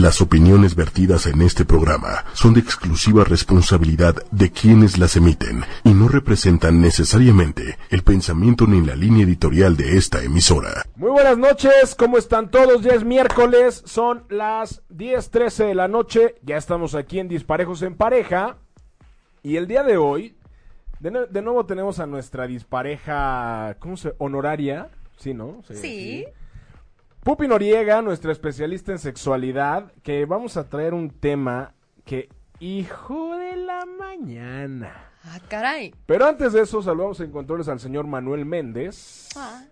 Las opiniones vertidas en este programa son de exclusiva responsabilidad de quienes las emiten y no representan necesariamente el pensamiento ni la línea editorial de esta emisora. Muy buenas noches, ¿cómo están todos? Ya es miércoles, son las 10:13 de la noche, ya estamos aquí en Disparejos en Pareja y el día de hoy, de, de nuevo tenemos a nuestra dispareja, ¿cómo se? Honoraria, ¿sí, no? Sí. Pupi Noriega, nuestra especialista en sexualidad, que vamos a traer un tema que, hijo de la mañana. Ah, caray. Pero antes de eso, saludamos en controles al señor Manuel Méndez. Ah,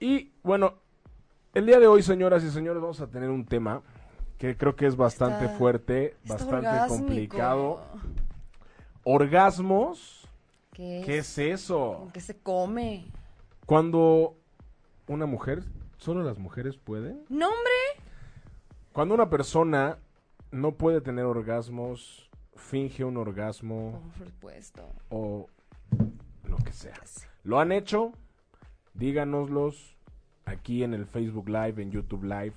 Y bueno, el día de hoy, señoras y señores, vamos a tener un tema que creo que es bastante Está- fuerte, está bastante orgásmico. complicado. Orgasmos, ¿Qué es? ¿qué es eso? ¿Con qué se come? Cuando una mujer, solo las mujeres pueden. ¡No, hombre! Cuando una persona no puede tener orgasmos, finge un orgasmo Por supuesto. o lo que sea. ¿Lo han hecho? Díganoslos aquí en el Facebook Live, en YouTube Live.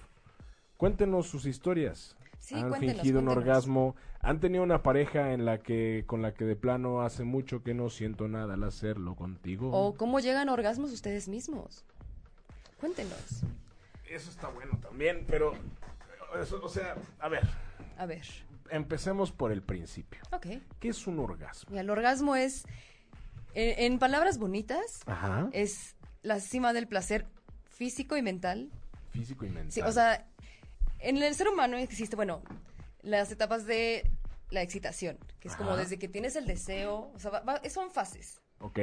Cuéntenos sus historias. Sí, ¿Han cuéntenos, fingido un orgasmo? ¿Han tenido una pareja en la que con la que de plano hace mucho que no siento nada al hacerlo contigo? ¿O cómo llegan orgasmos ustedes mismos? Cuéntenos. Eso está bueno también, pero eso, o sea, a ver, A ver. empecemos por el principio. Ok. ¿Qué es un orgasmo? Mira, el orgasmo es, en, en palabras bonitas, Ajá. es la cima del placer físico y mental. Físico y mental. Sí, o sea, en el ser humano existe, bueno, las etapas de la excitación, que es como desde que tienes el deseo, o sea, va- va- son fases. Ok.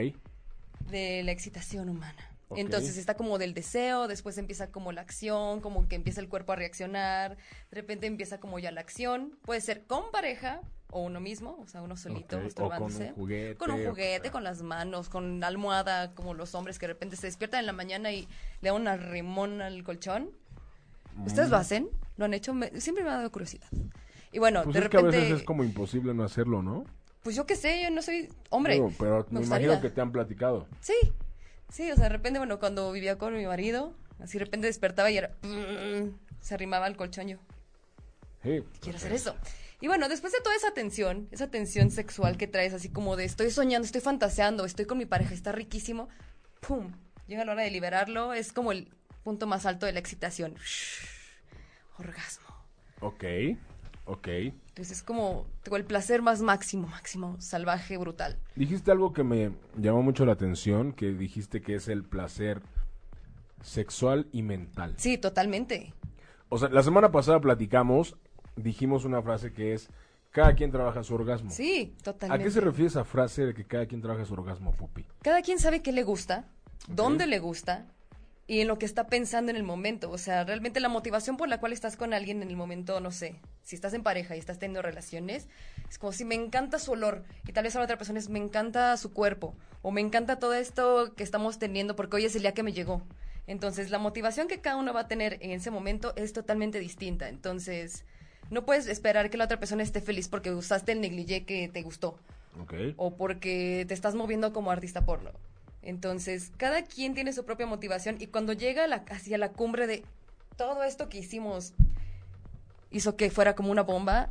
de la excitación humana. Entonces está como del deseo, después empieza como la acción, como que empieza el cuerpo a reaccionar, de repente empieza como ya la acción, puede ser con pareja o uno mismo, o sea, uno solito, Ok, o masturbándose. con un juguete, Con un o juguete, sea. con las manos, con la almohada, como los hombres que de repente se despiertan en la mañana y le dan un rimón al colchón. ¿Ustedes Mm. lo hacen? ¿Lo han hecho? Me- siempre me ha dado curiosidad. Y bueno, Pues de es repente, que a veces es como imposible no hacerlo, ¿no? pues yo qué sé, yo no soy hombre. Digo, pero me, me imagino que te han platicado. Sí, sí, o sea, de repente, bueno, cuando vivía con mi marido, así de repente despertaba y era... Se arrimaba al colchón yo. Sí. Quiero hacer eso. Y bueno, después de toda esa tensión, esa tensión sexual que traes, así como de estoy soñando, estoy fantaseando, estoy con mi pareja, está riquísimo, ¡pum! Llega la hora de liberarlo, es como el punto más alto de la excitación. Orgasmo. Ok, ok. Entonces es como tengo el placer más máximo, máximo, salvaje, brutal. Dijiste algo que me llamó mucho la atención, que dijiste que es el placer sexual y mental. Sí, totalmente. O sea, la semana pasada platicamos, dijimos una frase que es, cada quien trabaja su orgasmo. Sí, ¿A totalmente. qué se refiere esa frase de que cada quien trabaja su orgasmo, Pupi? Cada quien sabe qué le gusta, dónde le gusta y en lo que está pensando en el momento. O sea, realmente la motivación por la cual estás con alguien en el momento, no sé, si estás en pareja y estás teniendo relaciones, es como si me encanta su olor y tal vez a la otra persona es me encanta su cuerpo o me encanta todo esto que estamos teniendo porque hoy es el día que me llegó. Entonces, la motivación que cada uno va a tener en ese momento es totalmente distinta. Entonces, no puedes esperar que la otra persona esté feliz porque usaste el negligé que te gustó Ok. o porque te estás moviendo como artista porno. Entonces, cada quien tiene su propia motivación y cuando llega a la, hacia la cumbre de todo esto que hicimos hizo que fuera como una bomba,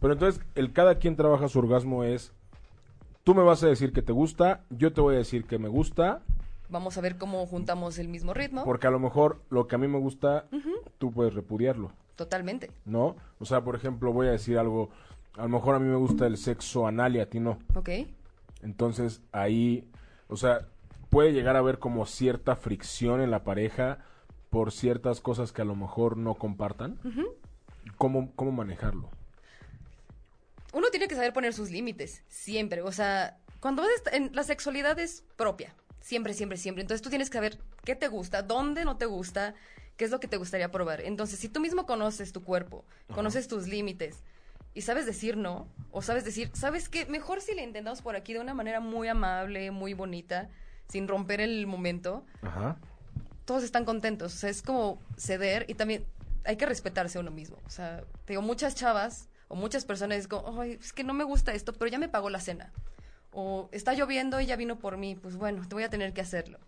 Pero entonces, el cada quien trabaja su orgasmo es, tú me vas a decir que te gusta, yo te voy a decir que me gusta, vamos a ver cómo juntamos el mismo ritmo. porque a lo mejor lo que a mí me gusta, tú puedes repudiarlo. Totalmente. ¿no? O sea, por ejemplo, voy a decir algo, a lo mejor a mí me gusta el sexo anal y a ti no. ¿Ok? Entonces, ahí, o sea, puede llegar a haber como cierta fricción en la pareja por ciertas cosas que a lo mejor no compartan. ¿Cómo, ¿Cómo manejarlo? Uno tiene que saber poner sus límites, siempre. O sea, cuando vas en la sexualidad es propia, siempre, siempre, siempre. Entonces tú tienes que saber qué te gusta, dónde no te gusta, qué es lo que te gustaría probar. Entonces, si tú mismo conoces tu cuerpo, conoces tus límites y sabes decir no, o sabes decir, ¿sabes qué? Mejor si le intentamos por aquí de una manera muy amable, muy bonita, sin romper el momento, Ajá. todos están contentos. O sea, es como ceder y también hay que respetarse a uno mismo. O sea, te digo, muchas chavas o muchas personas es como, ay, es que no me gusta esto, pero ya me pagó la cena. O está lloviendo y ya vino por mí, pues bueno, te voy a tener que hacerlo.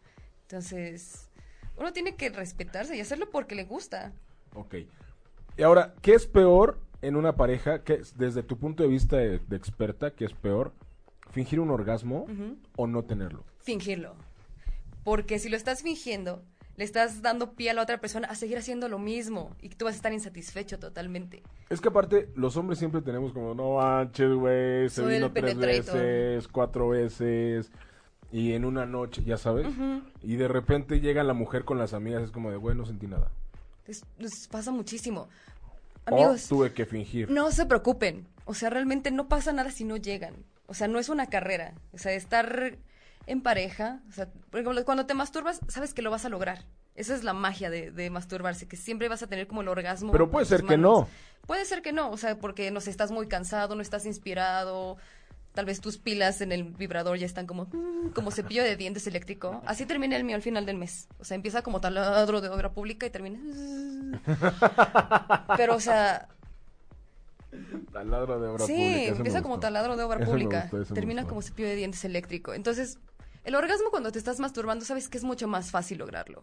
Entonces, uno tiene que respetarse y hacerlo porque le gusta. Ok. Y ahora, ¿qué es peor en una pareja? ¿Qué es- desde tu punto de vista de, de experta, ¿qué es peor? ¿Fingir un orgasmo o no tenerlo? Fingirlo. Porque si lo estás fingiendo, le estás dando pie a la otra persona a seguir haciendo lo mismo y tú vas a estar insatisfecho totalmente. Es que aparte, los hombres siempre tenemos como, no manches, güey, se vino tres penetrator". veces, cuatro veces, y en una noche, ya sabes. Y de repente llega la mujer con las amigas, es como de, güey, no sentí nada. Es- nos pasa muchísimo. O Amigos, tuve que fingir. no se preocupen. O sea, realmente no pasa nada si no llegan. O sea, no es una carrera. O sea, estar en pareja, o sea, por ejemplo, cuando te masturbas, sabes que lo vas a lograr. Esa es la magia de, de masturbarse, que siempre vas a tener como el orgasmo. Pero puede ser que no. Puede ser que no, o sea, porque no sé, estás muy cansado, no estás inspirado, tal vez tus pilas en el vibrador ya están como, mm, como cepillo de dientes eléctrico. Así termina el mío al final del mes. O sea, empieza como taladro de obra pública y termina. Pero, o sea, Taladro de obra sí, pública, me empieza como taladro de obra pública. gustó, termina como cepillo de dientes eléctrico. Entonces, el orgasmo cuando te estás masturbando, sabes que es mucho más fácil lograrlo.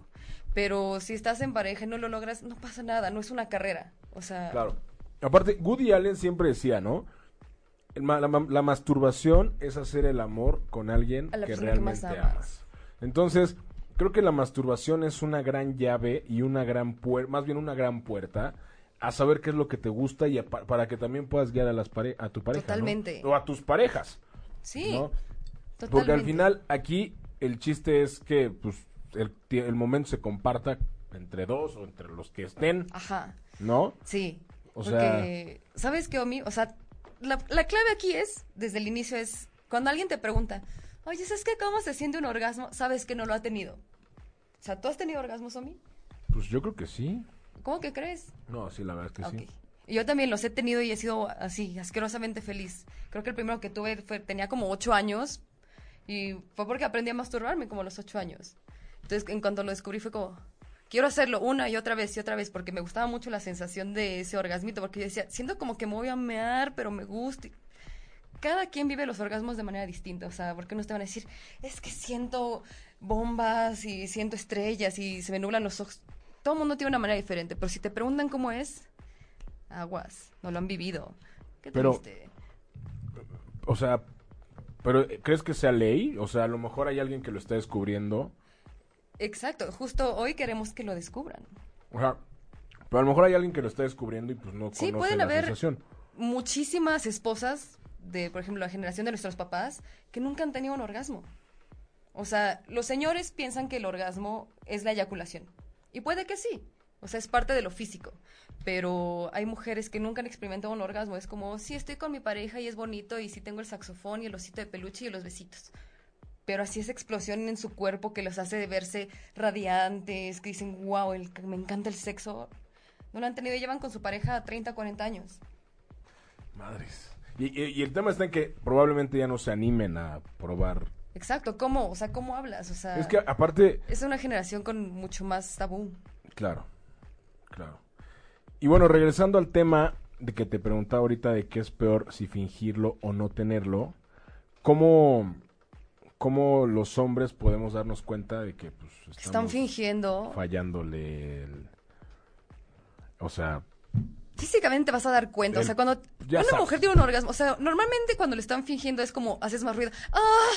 Pero si estás en pareja y no lo logras, no pasa nada, no es una carrera. O sea, Claro. Aparte, Woody Allen siempre decía, ¿no? La, ma- la masturbación es hacer el amor con alguien A la que realmente amas. amas. Entonces, creo que la masturbación es una gran llave y una gran puerta, más bien una gran puerta a saber qué es lo que te gusta y a pa- para que también puedas guiar a las pare- a tu pareja, ¿no? Totalmente. O a tus parejas, sí, ¿no? totalmente. Porque al final aquí el chiste es que pues el, el momento se comparta entre dos o entre los que estén, Ajá, ¿no? sí. O porque, ¿sabes qué, Omi? O sea, la, la clave aquí es, desde el inicio es, cuando alguien te pregunta, oye, ¿sabes qué? ¿Cómo se siente un orgasmo? Sabes que no lo ha tenido. O sea, ¿tú has tenido orgasmos, Omi? Pues yo creo que sí. ¿Cómo que crees? No, sí, la verdad es que Ok. sí. Y Yo también los he tenido y he sido así, asquerosamente feliz. Creo que el primero que tuve fue, tenía como ocho años y fue porque aprendí a masturbarme como a los ocho años. Entonces, en cuanto lo descubrí fue como, quiero hacerlo una y otra vez y otra vez porque me gustaba mucho la sensación de ese orgasmito porque yo decía, siento como que me voy a mear, pero me gusta. Cada quien vive los orgasmos de manera distinta, o sea, porque no te van a decir, es que siento bombas y siento estrellas y se me nublan los ojos. Todo el mundo tiene una manera diferente, pero si te preguntan cómo es, aguas, no lo han vivido. Qué Pero- triste. O sea, pero ¿crees que sea ley? O sea, a lo mejor hay alguien que lo está descubriendo. Exacto, justo hoy queremos que lo descubran. O sea, pero a lo mejor hay alguien que lo está descubriendo y pues no Sí, conoce pueden la haber sensación. muchísimas esposas de, por ejemplo, la generación de nuestros papás que nunca han tenido un orgasmo. O sea, los señores piensan que el orgasmo es la eyaculación. Y puede que sí. O sea, es parte de lo físico. Pero hay mujeres que nunca han experimentado un orgasmo. Es como, sí, estoy con mi pareja y es bonito y sí tengo el saxofón y el osito de peluche y los besitos. Pero así esa explosión en su cuerpo que los hace verse radiantes, que dicen, wow, el, me encanta el sexo. No lo han tenido y llevan con su pareja 30, 40 años. Madres. Y, y- y el tema está en que probablemente ya no se animen a probar. Exacto, ¿cómo? O sea, ¿cómo hablas? O sea, Es que aparte, es una generación con mucho más tabú. claro, claro. Y bueno, regresando al tema de que te preguntaba ahorita de qué es peor si fingirlo o no tenerlo, ¿cómo, cómo los hombres podemos darnos cuenta de que pues, Están fingiendo. fallándole el- O sea, Físicamente vas a dar cuenta. O sea, cuando ya una sabes. mujer tiene un orgasmo, o sea, normalmente cuando le están fingiendo es como haces más ruido. ¡Ah!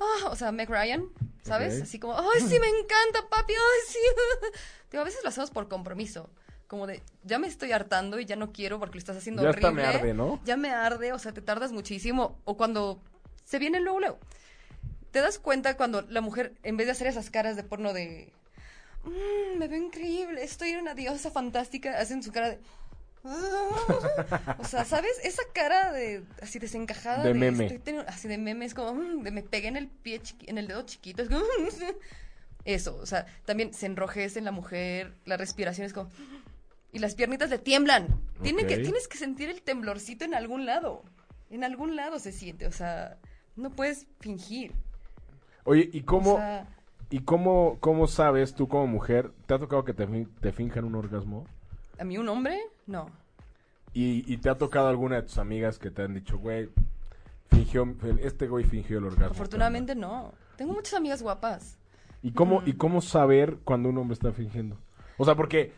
¡Ah! O sea, Meg Ryan, ¿sabes? Así como, ¡ay, sí, me encanta, papi! ¡Ay, sí! Digo, a veces lo hacemos por compromiso. Como de, ya me estoy hartando y ya no quiero porque lo estás haciendo Ya horrible. hasta me arde, ¿no? Ya me arde, o sea, te tardas muchísimo. O cuando se viene luego, luego. Te das cuenta cuando la mujer, en vez de hacer esas caras de porno de. "Mm, me veo increíble, estoy una diosa fantástica, hacen su cara de. "Ah". o sea, ¿sabes? Esa cara de así desencajada De meme. estoy teniendo- así de meme es como "Mm", de me pegué en el pie chiqui- en el dedo chiquito, es como eso, o sea, también se enrojece en la mujer, la respiración es como y las piernitas le tiemblan. Tiene que, tienes que sentir el temblorcito en algún lado. En algún lado se siente, o sea, no puedes fingir. Oye, ¿y cómo, O sea, ¿y cómo, cómo sabes tú como mujer, te ha tocado que te, te finjan un orgasmo? ¿a mí un hombre? No. ¿Y, y te ha tocado alguna de tus amigas que te han dicho, güey, fingió, este güey fingió el orgasmo? Afortunadamente no. Tengo muchas amigas guapas. ¿Y cómo, ¿Y cómo saber cuando un hombre está fingiendo? O sea, porque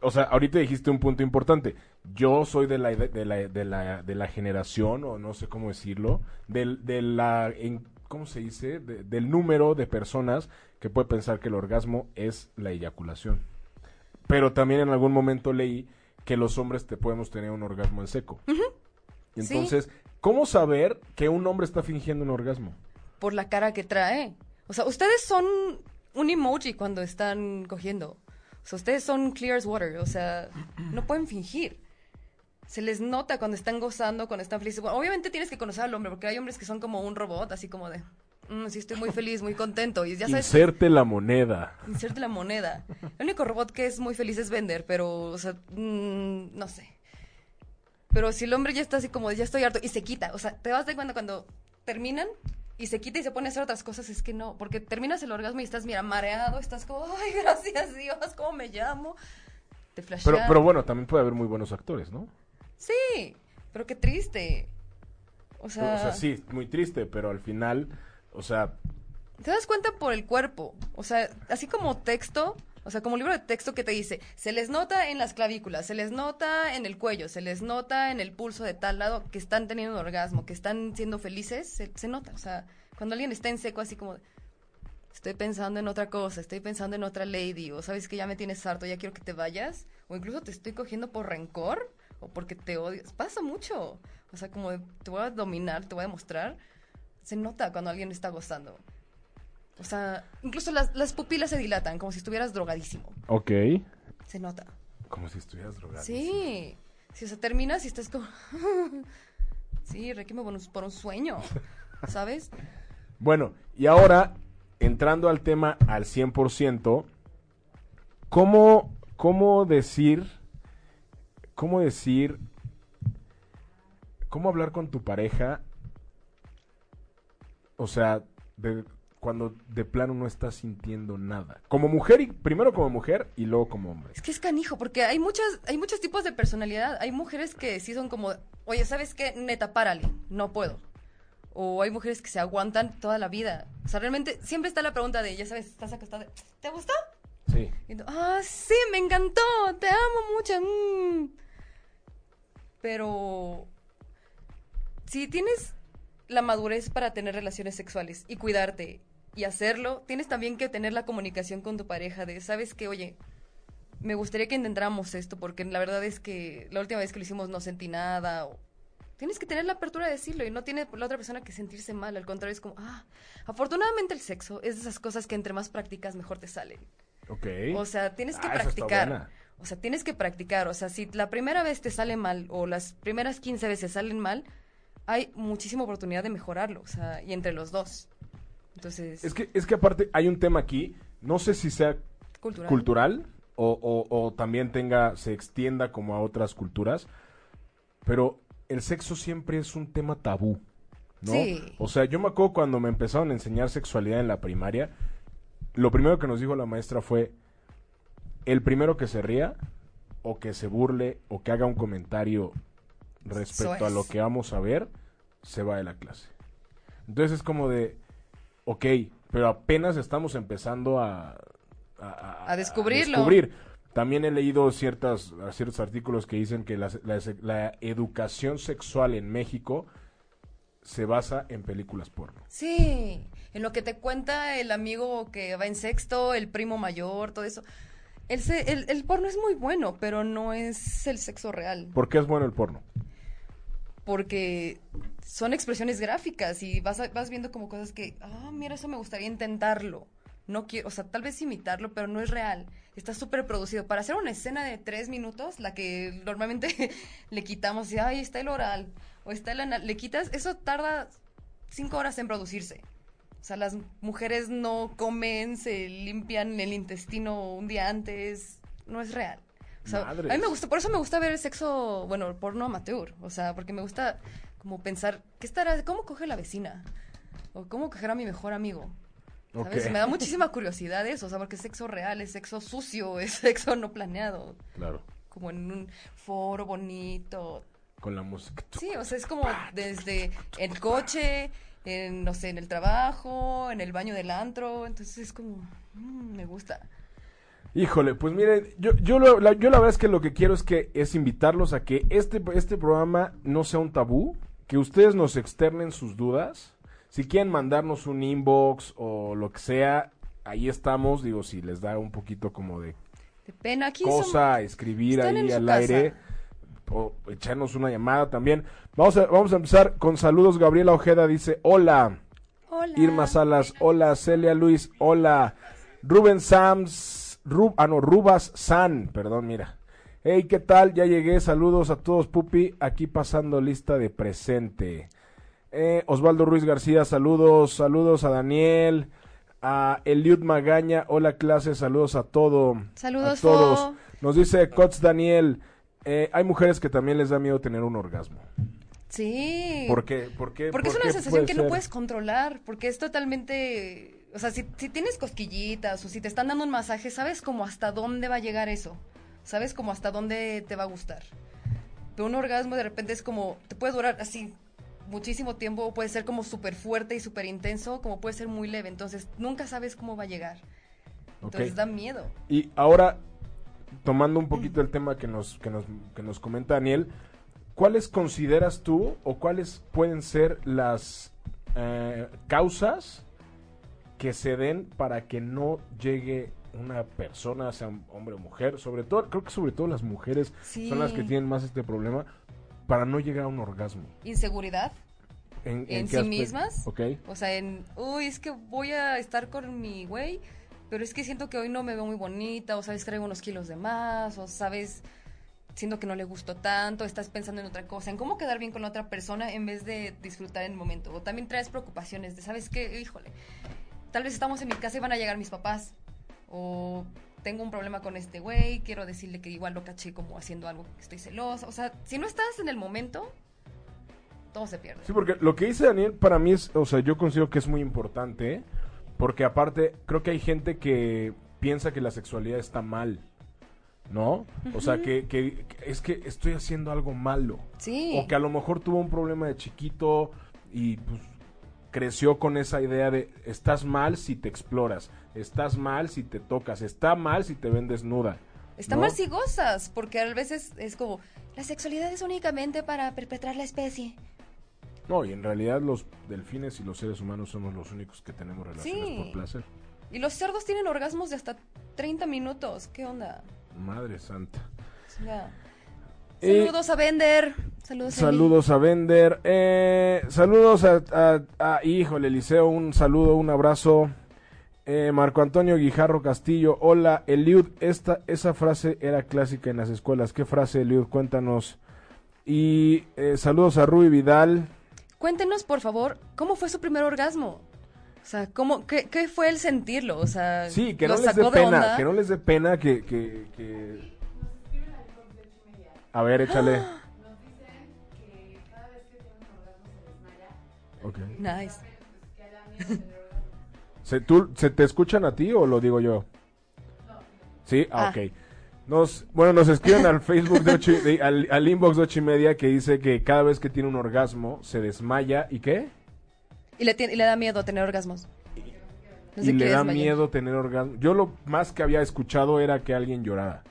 o sea, ahorita dijiste un punto importante. Yo soy de la, de la, de la, de la generación, o no sé cómo decirlo, del, de la, en, ¿cómo se dice? De- del número de personas que puede pensar que el orgasmo es la eyaculación. Pero también en algún momento leí que los hombres te podemos tener un orgasmo en seco. Entonces, ¿cómo saber que un hombre está fingiendo un orgasmo? Por la cara que trae. O sea, ustedes son un emoji cuando están cogiendo. O sea, ustedes son clear as water. O sea, no pueden fingir. Se les nota cuando están gozando, cuando están felices. Bueno, obviamente tienes que conocer al hombre, porque hay hombres que son como un robot, así como de, "Mm, sí, estoy muy feliz, muy contento. Y ya sabes, Inserte la moneda. inserte la moneda. El único robot que es muy feliz es vender, pero, o sea, mm, no sé. Pero si el hombre ya está así como, ya estoy harto, y se quita, o sea, te vas de cuenta cuando terminan y se quita y se pone a hacer otras cosas, es que no, porque terminas el orgasmo y estás, mira, mareado, estás como, ay, gracias Dios, ¿cómo me llamo? Te. Pero, pero bueno, también puede haber muy buenos actores, ¿no? Sí, pero qué triste. O sea, O sea, sí, muy triste, pero al final, o sea, Te das cuenta por el cuerpo. O sea, así como texto, o sea, como libro de texto que te dice, se les nota en las clavículas, se les nota en el cuello, se les nota en el pulso de tal lado que están teniendo un orgasmo, que están siendo felices, se, se nota. O sea, cuando alguien está en seco así como, estoy pensando en otra cosa, estoy pensando en otra lady, o sabes que ya me tienes harto, ya quiero que te vayas, o incluso te estoy cogiendo por rencor, o porque te odio. Pasa mucho. O sea, como de, te voy a dominar, te voy a demostrar. Se nota cuando alguien está gozando. O sea, incluso las, las pupilas se dilatan, como si estuvieras drogadísimo. ok. Se nota. Como si estuvieras drogado. Sí. Si, o sea, terminas y estás como... sí, un, por un sueño, ¿sabes? Bueno, y ahora, entrando al tema al 100%, ¿cómo, cómo decir, cómo decir, cómo hablar con tu pareja? O sea, de, cuando de plano no estás sintiendo nada. Como mujer, y, primero como mujer y luego como hombre. Es que es canijo, porque hay muchas, hay muchos tipos de personalidad. Hay mujeres que sí son como, oye, ¿sabes qué? Neta, párale, no puedo. O hay mujeres que se aguantan toda la vida. O sea, realmente siempre está la pregunta de, ya sabes, estás acostada, ¿te gustó? Sí. Y tú, ah, sí, me encantó, te amo mucho. mm". Pero si tienes la madurez para tener relaciones sexuales y cuidarte y hacerlo, tienes también que tener la comunicación con tu pareja de, sabes que, oye, me gustaría que intentáramos esto porque la verdad es que la última vez que lo hicimos no sentí nada. o- Tienes que tener la apertura de decirlo y no tiene la otra persona que sentirse mal. Al contrario, es como, ah, afortunadamente el sexo es de esas cosas que entre más practicas mejor te salen. Ok. O sea, tienes que Ah, practicar. O sea, tienes que practicar. O sea, si la primera vez te sale mal o las primeras 15 veces salen mal, hay muchísima oportunidad de mejorarlo. O sea, y entre los dos. Entonces, Es que, es que aparte hay un tema aquí, no sé si sea cultural. cultural o, o- o también tenga, se extienda como a otras culturas, pero el sexo siempre es un tema tabú, ¿no? Sí. O sea, yo me acuerdo cuando me empezaron a enseñar sexualidad en la primaria, lo primero que nos dijo la maestra fue, el primero que se ría, o que se burle, o que haga un comentario respecto a lo que vamos a ver, se va de la clase. Entonces es como de, ok, pero apenas estamos empezando a... A, A descubrirlo. descubrir. También he leído ciertas, ciertos artículos que dicen que la, la- la educación sexual en México se basa en películas porno. Sí. En lo que te cuenta el amigo que va en sexto, el primo mayor, todo eso. El, se- el, el porno es muy bueno, pero no es el sexo real. ¿Por qué es bueno el porno? porque son expresiones gráficas y vas, a- vas viendo como cosas que, ah, mira, eso me gustaría intentarlo. No quiero, o sea, tal vez imitarlo, pero no es real. Está súper producido. Para hacer una escena de tres minutos, la que normalmente le quitamos, y, ay, está el oral, o está el anal, le quitas, eso tarda cinco horas en producirse. O sea, las mujeres no comen, se limpian el intestino un día antes. No es real. O sea, a mí me gusta, por eso me gusta ver el sexo, bueno, el porno amateur. O sea, porque me gusta como pensar, ¿qué estará? ¿Cómo coge la vecina? O cómo cogerá mi mejor amigo. Me da muchísima curiosidad eso, o sea, porque es sexo real, es sexo sucio, es sexo no planeado. Claro, Como en un foro bonito, con la música. Sí, o sea, es como desde el coche, en, no sé, en el trabajo, en el baño del antro, entonces es como, mm, me gusta. Híjole, pues miren, yo, yo, lo- la, yo la verdad es que lo que quiero es que es invitarlos a que este, este programa no sea un tabú, que ustedes nos externen sus dudas. Si quieren mandarnos un inbox o lo que sea, ahí estamos. Digo, si les da un poquito como de De pena, aquí cosa, escribir ahí al casa. aire o echarnos una llamada también. Vamos a, vamos a empezar con saludos. Gabriela Ojeda dice, hola. Hola. Irma Salas, hola. Celia Luis, hola. Rubén Sams, Ru- ah no, Rubas San, perdón, mira. Hey, ¿qué tal? Ya llegué, saludos a todos, Pupi, aquí pasando lista de presente. Eh, Osvaldo Ruiz García, saludos, saludos a Daniel, a Eliud Magaña, hola clase, saludos a todo. Saludos, a todos. Fo. Nos dice Cots Daniel, eh, hay mujeres que también les da miedo tener un orgasmo. Sí. ¿Por qué? ¿Por qué? Porque es ¿Por una sensación que no puedes controlar, porque es totalmente, o sea, si, si tienes cosquillitas o si te están dando un masaje, sabes como hasta dónde va a llegar eso, sabes como hasta dónde te va a gustar. Pero un orgasmo de repente es como, te puede durar así muchísimo tiempo, puede ser como súper fuerte y súper intenso, como puede ser muy leve, entonces nunca sabes cómo va a llegar. Entonces da miedo. Y ahora, tomando un poquito el tema que nos, que nos, que nos comenta Daniel, ¿cuáles consideras tú o cuáles pueden ser las eh, causas que se den para que no llegue una persona, sea hombre o mujer, sobre todo, creo que sobre todo las mujeres Sí. son las que tienen más este problema, para no llegar a un orgasmo? Inseguridad. ¿En, ¿En qué sí aspecto? mismas? Ok. O sea, en, uy, es que voy a estar con mi güey, pero es que siento que hoy no me veo muy bonita, o sabes traigo unos kilos de más, o sabes, siento que no le gustó tanto, estás pensando en otra cosa, en cómo quedar bien con otra persona en vez de disfrutar el momento. O también traes preocupaciones de, ¿sabes qué? Híjole, tal vez estamos en mi casa y van a llegar mis papás, o tengo un problema con este güey, quiero decirle que igual lo caché como haciendo algo estoy celosa. O sea, si no estás en el momento, todo se pierde. Sí, porque lo que dice Daniel para mí es, o sea, yo considero que es muy importante, porque aparte creo que hay gente que piensa que la sexualidad está mal, ¿no? O sea, que, que- que es que estoy haciendo algo malo. Sí. O que a lo mejor tuvo un problema de chiquito y pues creció con esa idea de estás mal si te exploras, estás mal si te tocas, está mal si te ven desnuda. Está ¿no? mal si gozas, porque a veces es como, la sexualidad es únicamente para perpetrar la especie. No, y en realidad los delfines y los seres humanos somos los únicos que tenemos relaciones Sí. por placer. Y los cerdos tienen orgasmos de hasta 30 minutos. ¿Qué onda? Madre santa. Eh, saludos a Bender. Saludos a Eli. Saludos a Bender. Eh, saludos a, a- a- híjole, Eliseo, un saludo, un abrazo. Eh, Marco Antonio Guijarro Castillo, hola, Eliud, esta, esa frase era clásica en las escuelas. ¿Qué frase, Eliud? Cuéntanos. Y eh, saludos a Rui Vidal. Cuéntenos, por favor, ¿cómo fue su primer orgasmo? O sea, ¿cómo, qué, qué fue el sentirlo? O sea, Sí, que ¿lo no les dé pena, que no les dé pena que... que, que- A ver, échale. Ok. Nice. ¿Se, tú, ¿Se te escuchan a ti o lo digo yo? Sí, ah, Ah. ok. Nos, bueno, nos escriben al Facebook de ocho, de- al, al inbox de ocho y media que dice que cada vez que tiene un orgasmo se desmaya y qué? Y le, tiene- y le da miedo tener orgasmos. No y le da desmayar. miedo tener orgasmo. Yo lo más que había escuchado era que alguien llorara.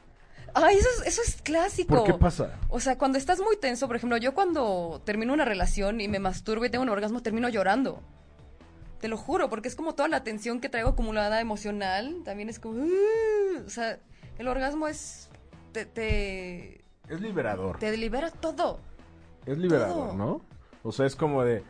Ay, eso es, eso es clásico. ¿Por qué pasa? O sea, cuando estás muy tenso, por ejemplo, yo cuando termino una relación y me masturbo y tengo un orgasmo, termino llorando. Te lo juro, porque es como toda la tensión que traigo acumulada emocional. También es como... "Uh", o sea, el orgasmo es... Te, te, Es liberador. te libera todo. Es liberador, Todo. ¿no? O sea, es como de...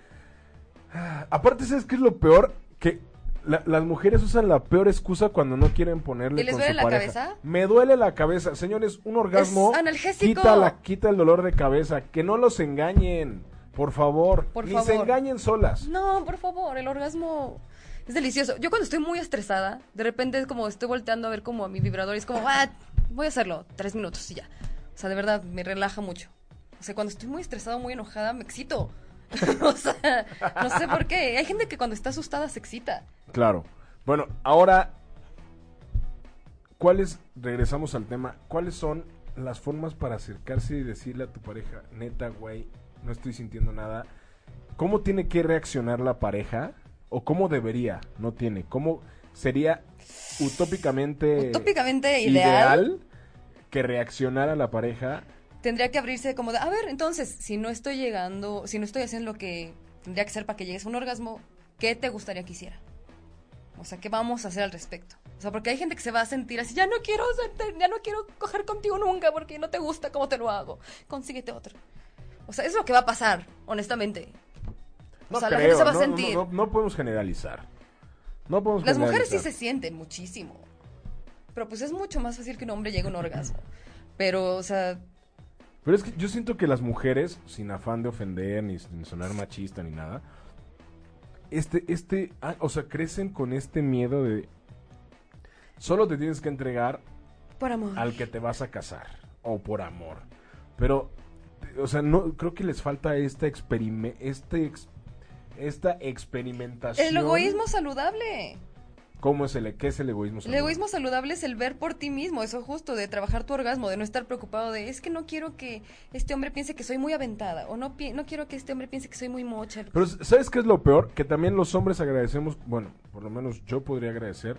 Ah, Aparte, ¿sabes qué es lo peor? Que la- las mujeres usan la peor excusa cuando no quieren ponerle ¿Y les con duele su la pareja. cabeza? Me duele la cabeza. Señores, un orgasmo Es analgésico. quita, la, quita el dolor de cabeza. Que no los engañen, por favor. Por Ni favor. se engañen solas. No, por favor, el orgasmo es delicioso. Yo cuando estoy muy estresada, de repente es como estoy volteando a ver como a mi vibrador y es como, ah, voy a hacerlo, tres minutos y ya. O sea, de verdad, me relaja mucho. O sea, cuando estoy muy estresada, muy enojada, me excito. o sea, no sé por qué. Hay gente que cuando está asustada se excita. Claro. Bueno, ahora, ¿cuáles, regresamos al tema, cuáles son las formas para acercarse y decirle a tu pareja, neta, güey, no estoy sintiendo nada? ¿Cómo tiene que reaccionar la pareja? ¿O cómo debería? No tiene. ¿Cómo sería utópicamente Utópicamente ideal. que reaccionara la pareja. Tendría que abrirse como de, a ver, entonces, si no estoy llegando, si no estoy haciendo lo que tendría que hacer para que llegues a un orgasmo, ¿qué te gustaría que hiciera? O sea, ¿qué vamos a hacer al respecto? O sea, porque hay gente que se va a sentir así, ya no quiero, sentir- ya no quiero coger contigo nunca porque no te gusta cómo te lo hago. Consíguete otro. O sea, es lo que va a pasar, honestamente. No o sea, la gente se va a no, sentir. No, no podemos generalizar. No podemos Las mujeres sí se sienten muchísimo. Pero pues es mucho más fácil que un hombre llegue a un orgasmo. Pero, o sea, Pero es que yo siento que las mujeres, sin afán de ofender, ni, ni sonar machista, ni nada, este, este, ah, o sea, crecen con este miedo de solo te tienes que entregar por amor. al que te vas a casar o por amor. Pero, o sea, no creo que les falta esta experime, este ex- esta experimentación. El egoísmo saludable. ¿Cómo es el qué es el egoísmo? El saludable? egoísmo saludable es el ver por ti mismo, eso justo, de trabajar tu orgasmo, de no estar preocupado de, es que no quiero que este hombre piense que soy muy aventada, o no, no quiero que este hombre piense que soy muy mocha. Pero ¿sabes qué es lo peor? Que también los hombres agradecemos, bueno, por lo menos yo podría agradecer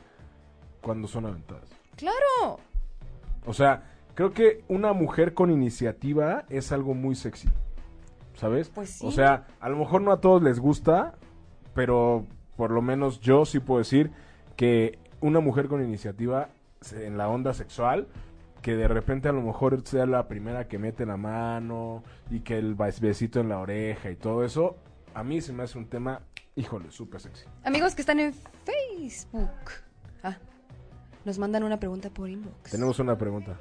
cuando son aventadas. Claro, O sea, creo que una mujer con iniciativa es algo muy sexy. ¿Sabes? Pues sí. O sea, a lo mejor no a todos les gusta, pero por lo menos yo sí puedo decir que una mujer con iniciativa en la onda sexual, que de repente a lo mejor sea la primera que mete la mano y que el bes- besito en la oreja y todo eso, a mí se me hace un tema, híjole, súper sexy. amigos que están en Facebook. Ah, nos mandan una pregunta por inbox. Tenemos una pregunta.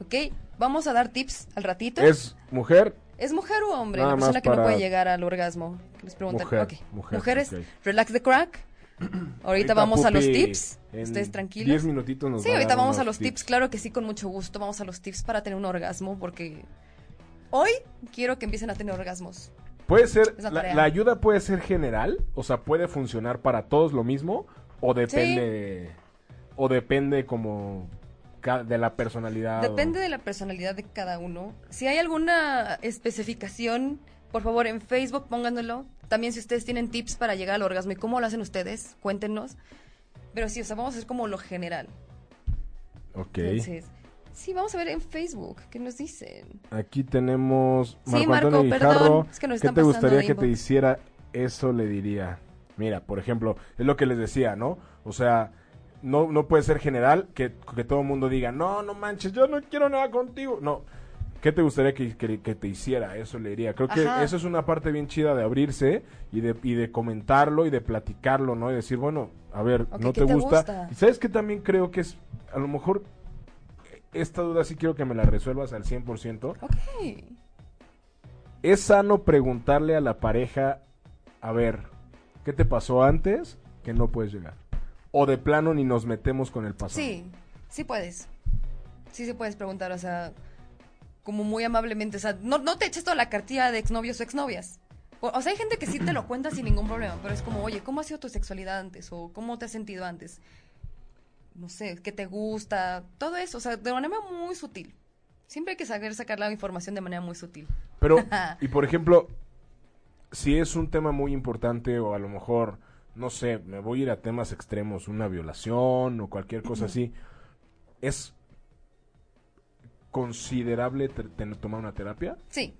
Ok, vamos a dar tips al ratito. ¿Es mujer? ¿Es mujer o hombre Nada la persona que no puede llegar al orgasmo? Les preguntan. Mujer, Ok. mujer, Mujeres, relax the crack. Ahorita, vamos a los tips. Ustedes tranquilos. 10 minutitos nos Sí, va ahorita vamos a los tips. Claro que sí, con mucho gusto. Vamos a los tips para tener un orgasmo porque hoy quiero que empiecen a tener orgasmos. Puede ser, la ayuda puede ser general, o sea, puede funcionar para todos lo mismo, o depende, o depende como de la personalidad. o- Depende de la personalidad de cada uno. Si hay alguna especificación, por favor en Facebook pónganlo. También si ustedes tienen tips para llegar al orgasmo y cómo lo hacen ustedes, cuéntenos. Pero sí, o sea, vamos a hacer como lo general. Ok. Entonces, sí, vamos a ver en Facebook qué nos dicen. Aquí tenemos Sí, Marco Marco, Antonio perdón, Guijarro. es que nos ¿Qué te gustaría que te hiciera? Eso le diría. Mira, por ejemplo, es lo que les decía, ¿no? O sea, no, no puede ser general que, que todo el mundo diga, no, no manches, yo no quiero nada contigo. No. ¿Qué te gustaría que, que- que te hiciera? Eso le diría. Creo que eso es una parte bien chida de abrirse y de, y de comentarlo y de platicarlo, ¿no? Y decir, bueno, a ver, ¿no ¿qué te te gusta? gusta? Y sabes que también creo que es, a lo mejor, esta duda sí quiero que me la resuelvas al 100%. Ok. ¿Es sano preguntarle a la pareja, a ver, ¿qué te pasó antes que no puedes llegar? O de plano ni nos metemos con el pasado. Sí, sí puedes. Sí, sí puedes preguntar, o sea, como muy amablemente. O sea, no, no te eches toda la cartilla de exnovios o exnovias. O, o sea, hay gente que sí te lo cuenta sin ningún problema, pero es como, oye, ¿cómo ha sido tu sexualidad antes? O ¿cómo te has sentido antes? No sé, ¿qué te gusta? Todo eso, o sea, de manera muy sutil. Siempre hay que saber sacar la información de manera muy sutil. Pero, y por ejemplo, si es un tema muy importante o a lo mejor, no sé, me voy a ir a temas extremos, una violación o cualquier cosa así, ¿es considerable tomar una terapia? Sí,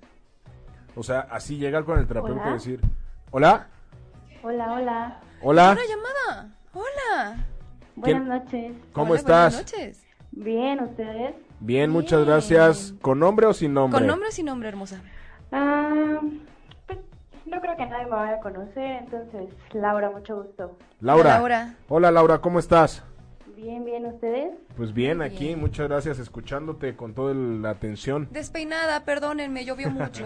O sea, así llegar con el terapeuta y Hola. decir, hola, Hola, hola. hola, una llamada. Hola. Buenas noches. ¿cómo Hola, estás? Buenas noches. Bien, ¿ustedes? Bien, muchas gracias. ¿Con nombre o sin nombre? Con nombre o sin nombre, hermosa. Ah, no creo que nadie me vaya a conocer, entonces, Laura, mucho gusto. Laura. Hola, Laura. Hola, Laura, ¿cómo estás? Bien, bien, ¿ustedes? Pues bien, Muy aquí, bien. muchas gracias, escuchándote con toda la atención. Despeinada, perdónenme, llovió mucho.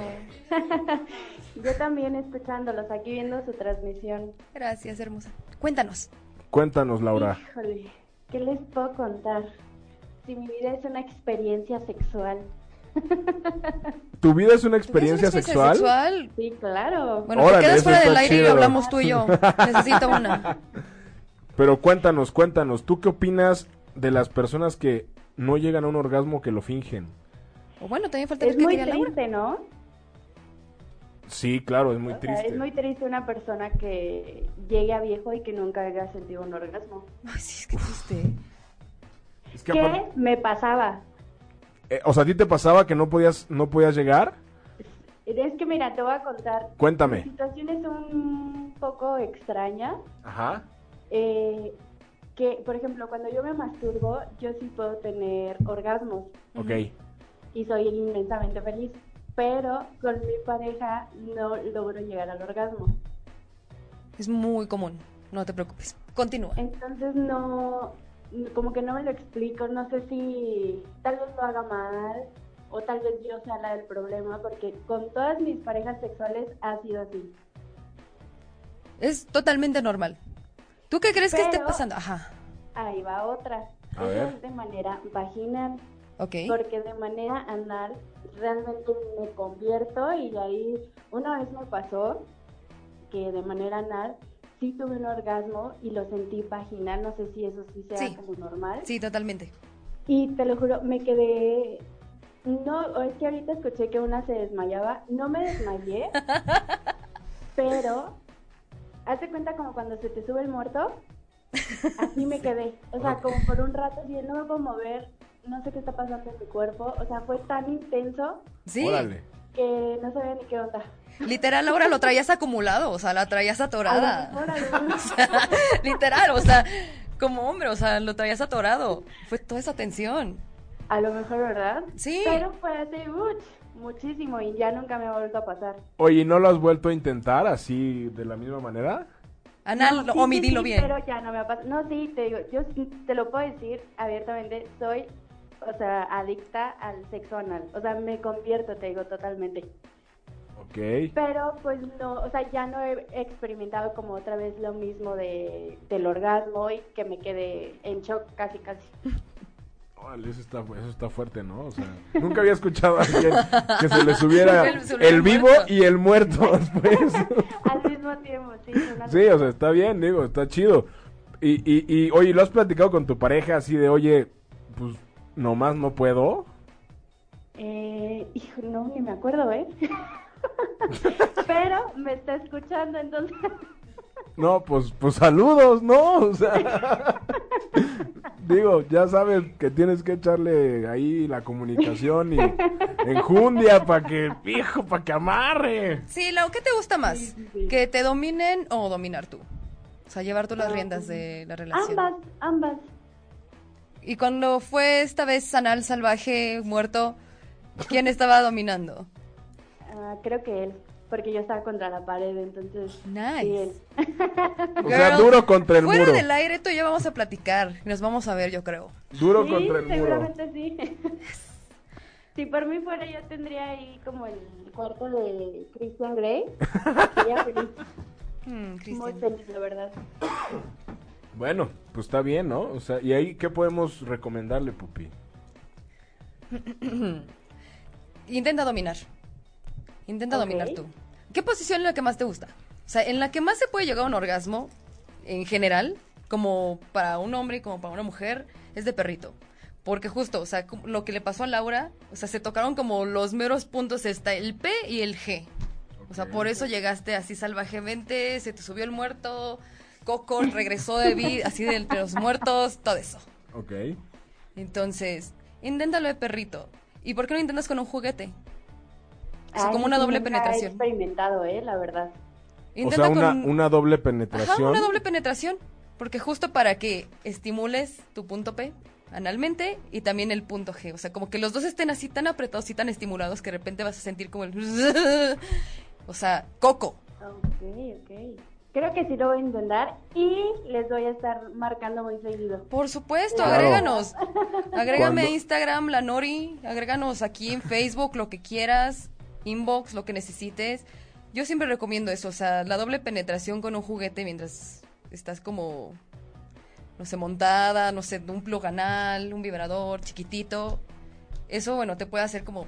Yo también escuchándolos, aquí viendo su transmisión. Gracias, hermosa. Cuéntanos. Cuéntanos, Laura. Híjole, ¿qué les puedo contar? Si mi vida es una experiencia sexual. ¿Tu vida es una ¿Tuviste experiencia una sexual? sexual? Sí, claro. Bueno, Órale, te quedas fuera del aire y hablamos tú y yo. Necesito una. Pero cuéntanos, cuéntanos, ¿tú qué opinas de las personas que no llegan a un orgasmo que lo fingen? O bueno, también falta es qué muy triste, ¿no? Sí, claro, es muy O sea, triste. es muy triste una persona que llegue a viejo y que nunca haya sentido un orgasmo. Ay, sí, es que triste. Es que ¿Qué aparte- me pasaba? Eh, o sea, ¿a ti te pasaba que no podías, no podías llegar? Es que mira, te voy a contar. Cuéntame. Mi situación es un poco extraña. Ajá. eh, que, por ejemplo, cuando yo me masturbo, yo sí puedo tener orgasmos Ok. y soy inmensamente feliz. Pero con mi pareja no logro llegar al orgasmo. Es muy común. No te preocupes. Continúa. Entonces no, como que no me lo explico, no sé si tal vez lo haga mal o tal vez yo sea la del problema, porque con todas mis parejas sexuales ha sido así. Es totalmente normal. ¿Tú qué crees que esté pasando? Ajá. Ahí va otra. A Eso ver. es de manera vaginal, Ok. porque de manera anal realmente me convierto y ahí una vez me pasó que de manera anal sí tuve un orgasmo y lo sentí vaginal, no sé si eso sí sea Sí. como normal. Sí, totalmente. Y te lo juro, me quedé. No, o es que ahorita escuché que una se desmayaba. No me desmayé, pero. Hazte cuenta como cuando se te sube el muerto. Así me quedé. O sea, como por un rato, así no me puedo mover. No sé qué está pasando en mi cuerpo. O sea, fue tan intenso Sí. Que no sabía ni qué onda. Literal, ahora lo traías acumulado, o sea, la traías atorada. Literal, o sea, como hombre, o sea, lo traías atorado. Fue toda esa tensión. A lo mejor, ¿verdad? Sí. Pero fue hace much, muchísimo y ya nunca me ha vuelto a pasar. Oye, ¿y no lo has vuelto a intentar así de la misma manera? Anal, No, sí, omidilo sí, sí, bien. Pero ya no me ha pasado. No, sí, te digo, yo te lo puedo decir abiertamente, soy, o sea, adicta al sexo anal. O sea, me convierto, te digo, totalmente. Ok. Pero pues no, o sea, ya no he experimentado como otra vez lo mismo de, del orgasmo y que me quedé en shock casi, casi. Órale, eso está, eso está fuerte, ¿no? O sea, nunca había escuchado a alguien que se le subiera Se le subiera el el vivo muerto. y el muerto después. Al mismo tiempo, sí. una- Sí, o sea, está bien, digo, está chido. Y, y, y, oye, ¿lo has platicado con tu pareja así de, oye, pues, nomás no puedo? Eh, hijo, no, ni me acuerdo, ¿eh? Pero me está escuchando, entonces... No, pues, pues saludos, ¿no? O sea, digo, ya sabes que tienes que echarle ahí la comunicación y enjundia para que, hijo, para que amarre. Sí, Lau, ¿qué te gusta más? Sí, sí, sí. ¿Que te dominen o dominar tú? O sea, llevar tú las riendas de la relación. Ambas, ambas. Y cuando fue esta vez anal salvaje muerto, ¿quién estaba dominando? Ah, creo que él, porque yo estaba contra la pared, entonces... Nice. Sí, él. O sea, Girl, duro contra el Fuera muro. del aire, tú y yo vamos a platicar. Nos vamos a ver, yo creo. Duro Sí, contra el muro. seguramente sí. si por mí fuera, yo tendría ahí como el cuarto de Christian Grey. Sería feliz, Hmm, muy feliz, la verdad. Bueno, pues está bien, ¿no? O sea, ¿y ahí qué podemos recomendarle, Pupi? Intenta dominar. Intenta dominar tú. ¿Qué posición es la que más te gusta? O sea, en la que más se puede llegar a un orgasmo, en general, como para un hombre y como para una mujer, es de perrito. Porque justo, o sea, lo que le pasó a Laura, o sea, se tocaron como los meros puntos, está el P y el G. O sea, por eso llegaste así salvajemente, se te subió el muerto, Coco regresó de vida, así de entre los muertos, todo eso. Ok. Entonces, inténtalo de perrito. ¿Y por qué no intentas con un juguete? O sea, Ay, como una doble nunca He penetración. experimentado, ¿eh? La verdad. O Intenta sea, una, con una doble Ajá, penetración. una doble penetración. Porque justo para que estimules tu punto P analmente y también el punto G. O sea, como que los dos estén así tan apretados y tan estimulados que de repente vas a sentir como el... o sea, coco. Ok, ok. Creo que sí lo voy a intentar y les voy a estar marcando muy seguido. Por supuesto, Claro. agréganos. Agrégame a Instagram, la Nori. Agréganos aquí en Facebook, lo que quieras. Inbox, lo que necesites. Yo siempre recomiendo eso, o sea, la doble penetración con un juguete mientras estás como, no sé, montada, no sé, un plug anal, un vibrador chiquitito. Eso, bueno, te puede hacer como,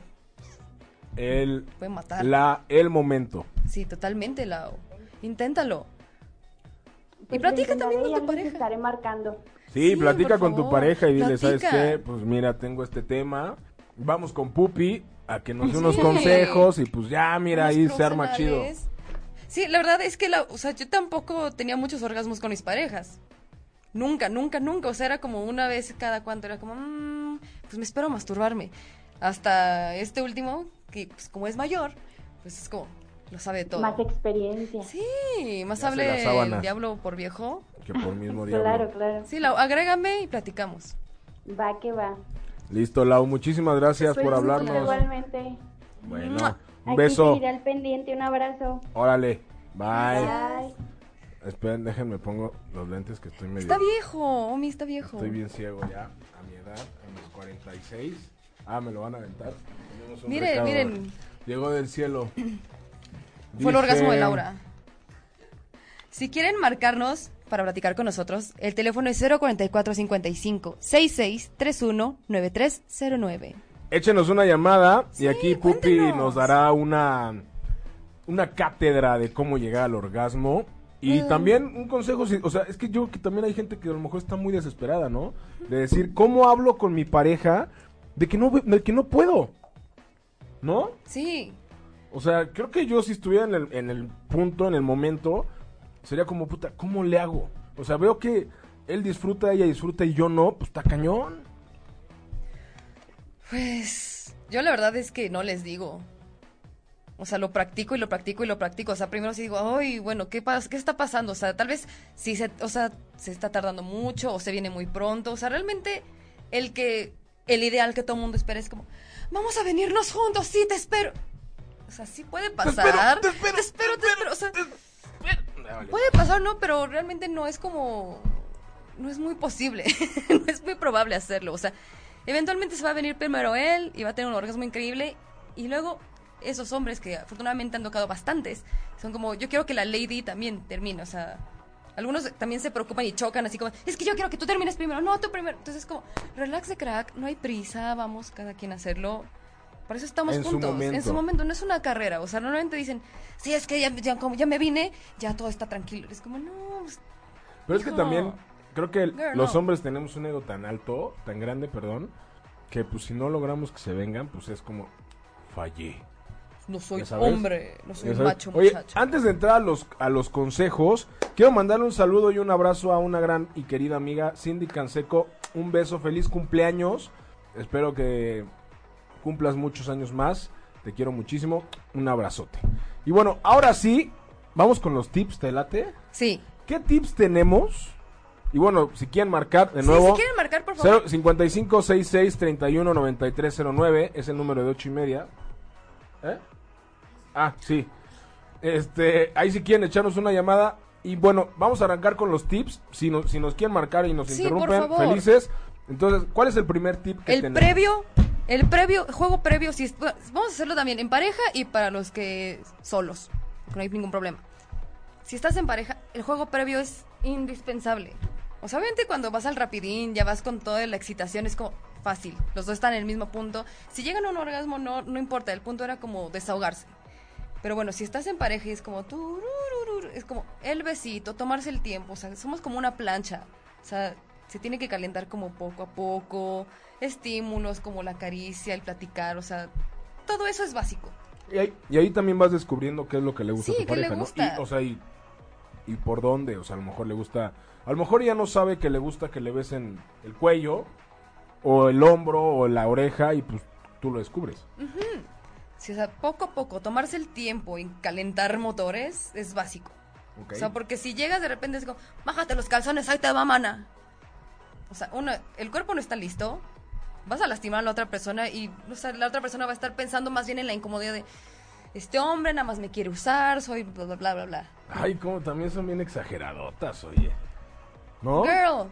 El, puede matar. la, el momento. Sí, totalmente, Lau. Inténtalo. Y Pues platica también con tu pareja. estaré marcando. Sí, Sí, platica con tu pareja y dile, ¿sabes qué? Pues mira, tengo este tema. Vamos con Pupi a que nos dé unos Sí. consejos y pues ya, mira, ahí se arma chido. Sí, la verdad es que, la, o sea, yo tampoco tenía muchos orgasmos con mis parejas. Nunca, nunca, nunca. O sea, era como una vez cada cuanto. Era como, "Mm, pues me espero a masturbarme. Hasta este último, que pues como es mayor, pues es como, lo sabe todo. Más experiencia. Sí, más Ya la hable el diablo por viejo. Que por mismo diablo. Claro, claro. Sí, Lau, agrégame y platicamos. Va que va. Listo, Lau, muchísimas gracias por hablarnos. Igualmente. Bueno, un Aquí beso. al pendiente. Un abrazo. Órale, bye. Bye. Esperen, déjenme pongo los lentes que estoy medio... Está viejo, Omi, está viejo. Estoy bien ciego ya, a mi edad, a mis 46. Ah, me lo van a aventar. Miren, recado. miren. Llegó del cielo. Fue el orgasmo de Laura. Si quieren marcarnos para platicar con nosotros, el teléfono es 04455 6631 9309. Échenos una llamada y aquí Pupi cuéntenos. nos dará una, una cátedra de cómo llegar al orgasmo. Y Mm. también un consejo, o sea, es que yo creo que también hay gente que a lo mejor está muy desesperada, ¿no? De decir, ¿cómo hablo con mi pareja de que no, de que no puedo? ¿No? Sí, O sea, creo que yo si estuviera en el, en el punto, en el momento, sería como, puta, ¿cómo le hago? O sea, veo que él disfruta, ella disfruta y yo no, pues está cañón. pues yo la verdad es que no les digo. O sea, lo practico y lo practico y lo practico. O sea, primero sí digo, ay, bueno, ¿qué, ¿qué está pasando? O sea, tal vez sí se, o sea, se está tardando mucho o se viene muy pronto. O sea, realmente el que, el ideal que todo el mundo espera es como, vamos a venirnos juntos, sí, te espero. O sea, sí puede pasar. te espero, te espero, te espero. O sea, Ah, vale. Puede pasar, ¿no? Pero realmente no es como... No es muy posible. no es muy probable hacerlo. O sea, eventualmente se va a venir primero él y va a tener un orgasmo increíble. Y luego esos hombres que afortunadamente han tocado bastantes, son como, yo quiero que la lady también termine. O sea, algunos también se preocupan y chocan así como, es que yo quiero que tú termines primero. No, tú primero. Entonces es como, relax de crack, no hay prisa, vamos cada quien a hacerlo. Por eso estamos En su juntos. En su momento no es una carrera. O sea, normalmente dicen, sí, es que ya, ya, como ya me vine, ya todo está tranquilo. Es como, no, pues, Pero es que también creo que el- Girl, los no. hombres tenemos un ego tan alto, tan grande, perdón, que pues si no logramos que se vengan, pues es como fallé. no soy hombre, no soy macho, Oye, muchacho. antes de entrar a los, a los consejos, quiero mandarle un saludo y un abrazo a una gran y querida amiga, Cindy Canseco. Un beso, feliz cumpleaños. Espero que cumplas muchos años más. Te quiero muchísimo. Un abrazote. Y bueno, ahora sí, vamos con los tips, ¿te late? Sí. ¿Qué tips tenemos? Y bueno, si quieren marcar de Sí, nuevo. si quieren marcar, por favor. 0- 55 66 31 93 09 es el número de ocho y media. ¿Eh? Ah, sí. Este, ahí si quieren echarnos una llamada. Y bueno, vamos a arrancar con los tips. Si, nos si nos quieren marcar y nos Sí, interrumpen, felices. Entonces, ¿cuál es el primer tip que El tenemos? previo, el previo, juego previo, si vamos a hacerlo también en pareja y para los que solos, no hay ningún problema. Si estás en pareja, el juego previo es indispensable. O sea, obviamente cuando vas al rapidín, ya vas con toda la excitación, es como fácil. Los dos están en el mismo punto. Si llegan a un orgasmo, no, no importa, el punto era como desahogarse. Pero bueno, si estás en pareja y es como tururururu, es como el besito, tomarse el tiempo, o sea, somos como una plancha. O sea, se tiene que calentar como poco a poco, estímulos como la caricia, el platicar, o sea, todo eso es básico. Y ahí, y ahí también vas descubriendo qué es lo que le gusta Sí, a tu pareja, ¿no? Y, o sea, y, y por dónde, o sea, a lo mejor le gusta, a lo mejor ya no sabe que le gusta que le besen el cuello, o el hombro, o la oreja, y pues tú lo descubres. Sí, o sea, poco a poco, tomarse el tiempo en calentar motores es básico. O sea, porque si llegas de repente es como, bájate los calzones, ahí te va, mana. O sea, uno, el cuerpo no está listo, vas a lastimar a la otra persona y o sea, la otra persona va a estar pensando más bien en la incomodidad de, este hombre nada más me quiere usar, soy bla, bla, bla, bla, bla. Ay, como también son bien exageradotas, oye. ¿No? Girl,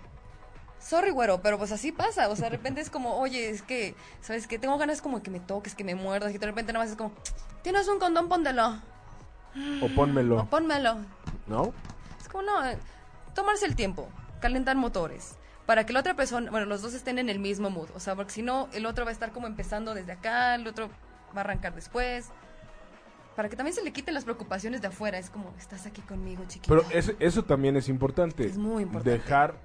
sorry, güero, pero pues así pasa. O sea, de repente es como, oye, es que, ¿sabes qué? Tengo ganas como que me toques, que me muerdas, y de repente nada más es como, tienes un condón, póntelo. O pónmelo, O pónmelo. ¿no? Es como, no, eh, tomarse el tiempo, calentar motores. Para que la otra persona, bueno, los dos estén en el mismo mood. O sea, porque si no, el otro va a estar como empezando desde acá, el otro va a arrancar después. Para que también se le quiten las preocupaciones de afuera. Es como, estás aquí conmigo, chiquita. Pero ese- eso también es importante. Es muy importante. Dejar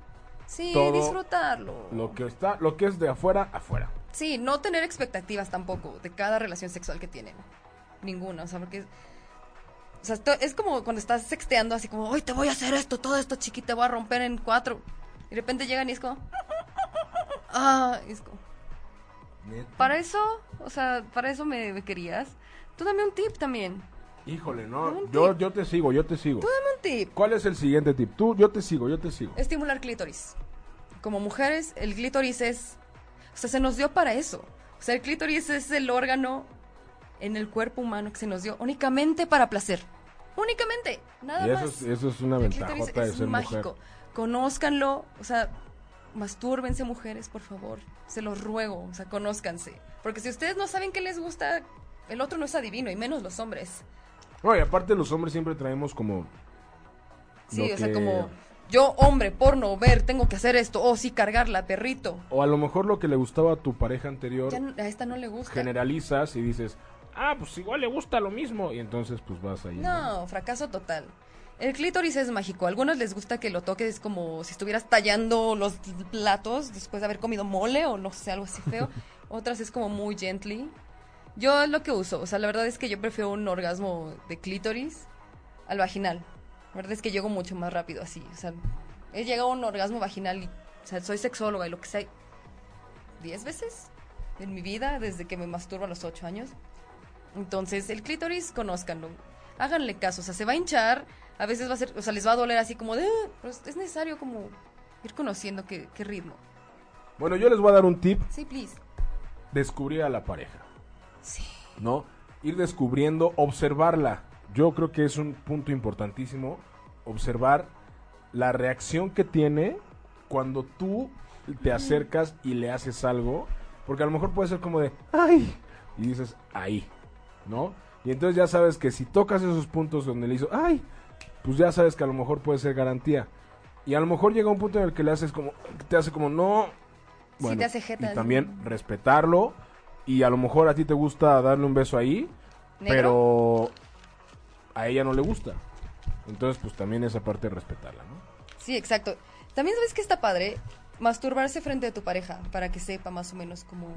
sí, todo disfrutarlo. lo que está, lo que es de afuera, afuera. Sí, no tener expectativas tampoco de cada relación sexual que tienen. Ninguna, o sea, porque... O sea, esto- es como cuando estás sexteando así como, hoy te voy a hacer esto, todo esto chiquito, te voy a romper en cuatro. Y de repente llegan y es como... Ah, es como... Para eso, o sea, para eso me, me querías. Tú dame un tip también. Híjole, no. Yo, yo te sigo, yo te sigo. Tú dame un tip. ¿Cuál es el siguiente tip? Tú, yo te sigo, yo te sigo. Estimular clítoris. Como mujeres, el clítoris es... O sea, se nos dio para eso. O sea, el clítoris es el órgano en el cuerpo humano que se nos dio únicamente para placer. Únicamente, nada Y eso más. es, eso es una ventajota de es ser mágico. mujer. Conózcanlo, o sea, mastúrbense mujeres, por favor. Se los ruego, o sea, conózcanse. Porque si ustedes no saben qué les gusta, el otro no es adivino, y menos los hombres. No, y aparte los hombres siempre traemos como... Sí, o sea, que- como yo, hombre, porno, ver, tengo que hacer esto. Oh, sí, cargarla, perrito. O a lo mejor lo que le gustaba a tu pareja anterior, Ya no- a esta no le gusta. generalizas y dices, ah, pues igual le gusta lo mismo. Y entonces pues vas ahí. No, fracaso total. El clítoris es mágico. A algunos les gusta que lo toques como si estuvieras tallando los platos después de haber comido mole o no sé, algo así feo. Otras es como muy gently. Yo es lo que uso. O sea, la verdad es que yo prefiero un orgasmo de clítoris al vaginal. La verdad es que llego mucho más rápido así. O sea, he llegado a un orgasmo vaginal y, o sea, soy sexóloga y lo que sea, diez veces en mi vida desde que me masturbo a los ocho años. Entonces, el clítoris, conózcanlo. Háganle caso. O sea, se va a hinchar. A veces va a ser, o sea, les va a doler así como de. "Ah", pero es es necesario como ir conociendo qué, qué ritmo. Bueno, yo les voy a dar un tip. Sí, please. Descubrir a la pareja. Sí. ¿no? Ir descubriendo, observarla. Yo creo que es un punto importantísimo observar la reacción que tiene cuando tú te acercas y le haces algo, porque a lo mejor puede ser como de, ay, y dices, ahí, ¿no? Y entonces ya sabes que si tocas esos puntos donde le hizo, ay, pues ya sabes que a lo mejor puede ser garantía. Y a lo mejor llega un punto en el que le haces como, te hace como, no. Sí, te hace jeta. Y también respetarlo. Y a lo mejor a ti te gusta darle un beso ahí, ¿Negro? pero a ella no le gusta. Entonces, pues también esa parte de respetarla, ¿no? Sí, exacto. También sabes que está padre masturbarse frente a tu pareja para que sepa más o menos como.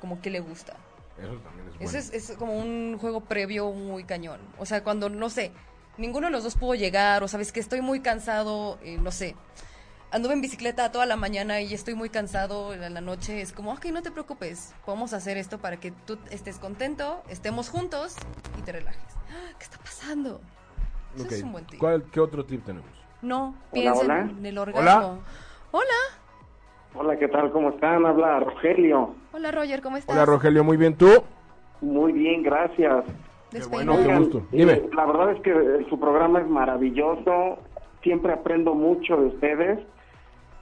como qué le gusta. Eso también es bueno. Eso es, es como un juego previo muy cañón. O sea, cuando, no sé, ninguno de los dos pudo llegar, o sabes que estoy muy cansado, eh, no sé, anduve en bicicleta toda la mañana y estoy muy cansado en la noche, es como, ok, no te preocupes, podemos hacer esto para que tú estés contento, estemos juntos y te relajes. ¡Ah! ¿Qué está pasando? Eso es un buen tip. ¿cuál- ¿Qué otro tip tenemos? No, piensen hola. en el orgasmo. Hola. Hola, ¿qué tal? ¿Cómo están? Habla Rogelio. Hola, Roger, ¿cómo estás? Hola, Rogelio, muy bien, ¿tú? Muy bien, gracias. Bueno, qué gusto. Dime. eh, la verdad es que eh, su programa es maravilloso. Siempre aprendo mucho de ustedes.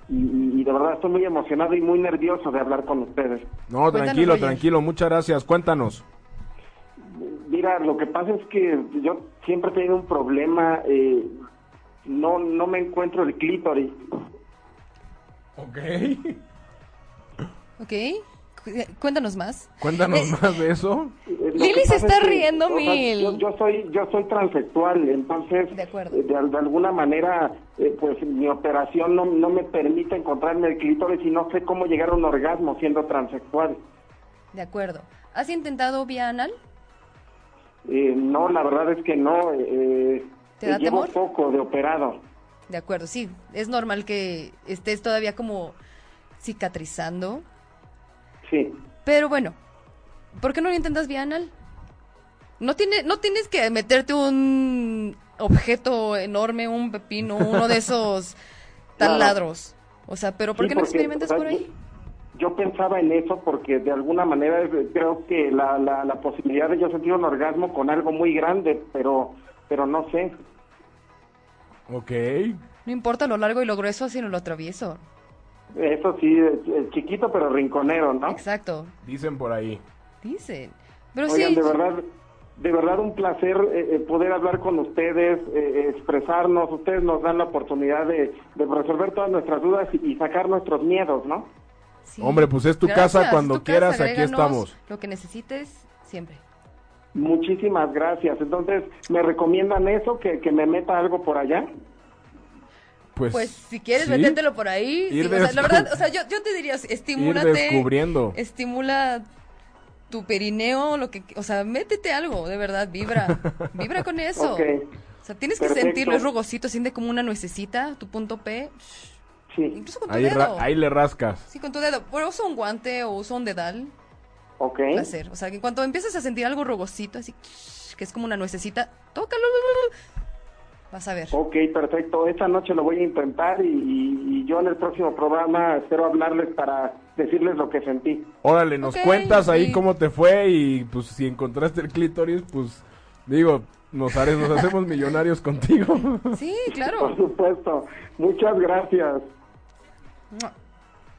Y, de verdad estoy muy emocionado y muy nervioso de hablar con ustedes. No, tranquilo, tranquilo, muchas gracias. Cuéntanos. Mira, lo que pasa es que yo siempre he tenido un problema. eh, no, no me encuentro el clítoris. Ok. Ok, Cu- Cuéntanos más. Cuéntanos Eh, más de eso. Eh, Lili se está es que, riendo sea, mil. yo, yo soy yo soy transexual, entonces De acuerdo. eh, de, de alguna manera eh, pues mi operación no, no me permite encontrarme el clítoris y no sé cómo llegar a un orgasmo siendo transexual. De acuerdo. ¿Has intentado vía anal? Eh, no, la verdad es que no. eh, ¿Te da eh, llevo temor? poco de operado. De acuerdo, sí. Es normal que estés todavía como cicatrizando. Sí. Pero bueno, ¿por qué no lo intentas vía anal? No, tiene, no tienes que meterte un objeto enorme, un pepino, uno de esos taladros. O sea, pero ¿por Sí, qué no porque, experimentas o sea, por ahí? Yo, yo pensaba en eso porque de alguna manera eh, creo que la, la, la posibilidad de yo sentir un orgasmo con algo muy grande, pero pero no sé. Ok. No importa lo largo y lo grueso, sino lo travieso. Eso sí, es, es chiquito pero rinconero, ¿no? Exacto. Dicen por ahí. Dicen. Pero Oigan, sí. de verdad, de verdad un placer eh, eh, poder hablar con ustedes, eh, expresarnos. Ustedes nos dan la oportunidad de, de resolver todas nuestras dudas y, y sacar nuestros miedos, ¿no? sí. Hombre, pues es tu casa, cuando tu quieras, aquí estamos. Lo que necesites, siempre. Muchísimas gracias. Entonces, ¿me recomiendan eso? ¿Que, que me meta algo por allá? Pues, Pues si quieres, sí. métetelo por ahí. Ir sí, o sea, la verdad, o sea, yo, yo te diría, Ir estimúlate. descubriendo. Estimula tu perineo, lo que, o sea, métete algo, de verdad, vibra. Vibra con eso. Ok. O sea, tienes que Perfecto. sentirlo, es rugosito, siente como una nuececita, tu punto P, Sí. incluso con tu Ahí, dedo. ra- ahí le rascas. Sí, con tu dedo. Pero usa un guante o usa un dedal, Ok. placer. O sea, que en cuanto empieces a sentir algo rugosito, así, que es como una nuececita, tócalo. Vas a ver. Ok, perfecto. Esta noche lo voy a intentar y, y- y yo en el próximo programa espero hablarles para decirles lo que sentí. Órale, nos cuentas ahí sí. cómo te fue y pues si encontraste el clítoris, pues digo, nos, haré- nos hacemos millonarios contigo. Sí, Por claro. supuesto. Muchas gracias.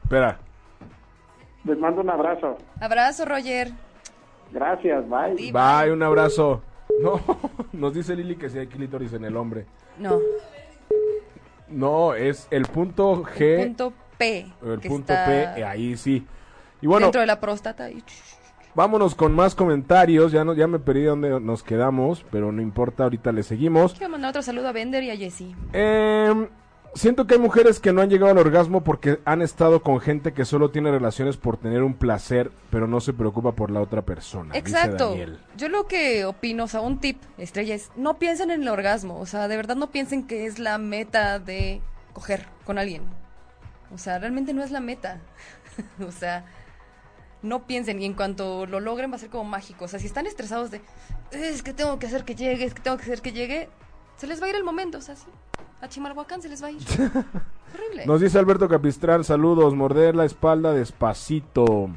Espera, Les mando un abrazo. Abrazo, Roger. Gracias, bye. Sí. bye, un abrazo. No, nos dice Lili que si hay clítoris en el hombre. No, No, es el punto G, punto P. el que punto está P, eh, ahí sí. Y bueno, dentro de la próstata. y- vámonos con más comentarios. Ya, no, ya me perdí dónde nos quedamos, pero no importa, ahorita le seguimos. Quiero mandar otro saludo a Bender y a Jessie. Eh, siento que hay mujeres que no han llegado al orgasmo porque han estado con gente que solo tiene relaciones por tener un placer, pero no se preocupa por la otra persona. dice Exacto. Daniel. Yo lo que opino, o sea, un tip, estrella, es no piensen en el orgasmo. O sea, de verdad no piensen que es la meta de coger con alguien. O sea, realmente no es la meta. o sea, no piensen y en cuanto lo logren va a ser como mágico. O sea, si están estresados de, es que tengo que hacer que llegue, es que tengo que hacer que llegue, se les va a ir el momento. O sea, sí. A Chimalhuacán se les va a ir. Horrible. Nos dice Alberto Capistrán, saludos, morder la espalda despacito.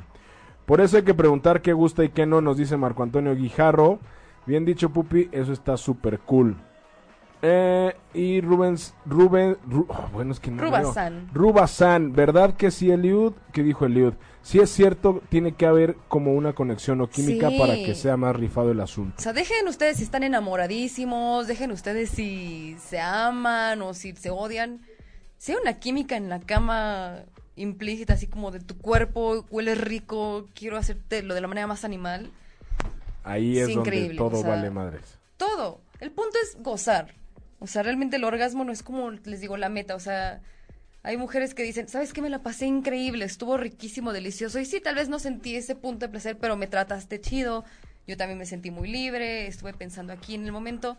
Por eso hay que preguntar qué gusta y qué no, nos dice Marco Antonio Guijarro. Bien dicho, Pupi, eso está súper cool. Eh, y Rubens, Rubén, Ru- oh, bueno, es que no Rubazán. leo. Rubazán, ¿verdad que sí, Eliud? ¿Qué dijo Eliud? Si es cierto, tiene que haber como una conexión o química Sí. para que sea más rifado el asunto. O sea, dejen ustedes si están enamoradísimos, dejen ustedes si se aman o si se odian. Si hay una química en la cama implícita, así como de tu cuerpo, huele rico, quiero hacerte lo de la manera más animal. Ahí es Sí, donde todo o sea, vale madres. Todo. El punto es gozar. O sea, realmente el orgasmo no es como les digo la meta. O sea, hay mujeres que dicen, ¿sabes qué? Me la pasé increíble, estuvo riquísimo, delicioso. Y sí, tal vez no sentí ese punto de placer, pero me trataste chido. Yo también me sentí muy libre, estuve pensando aquí en el momento.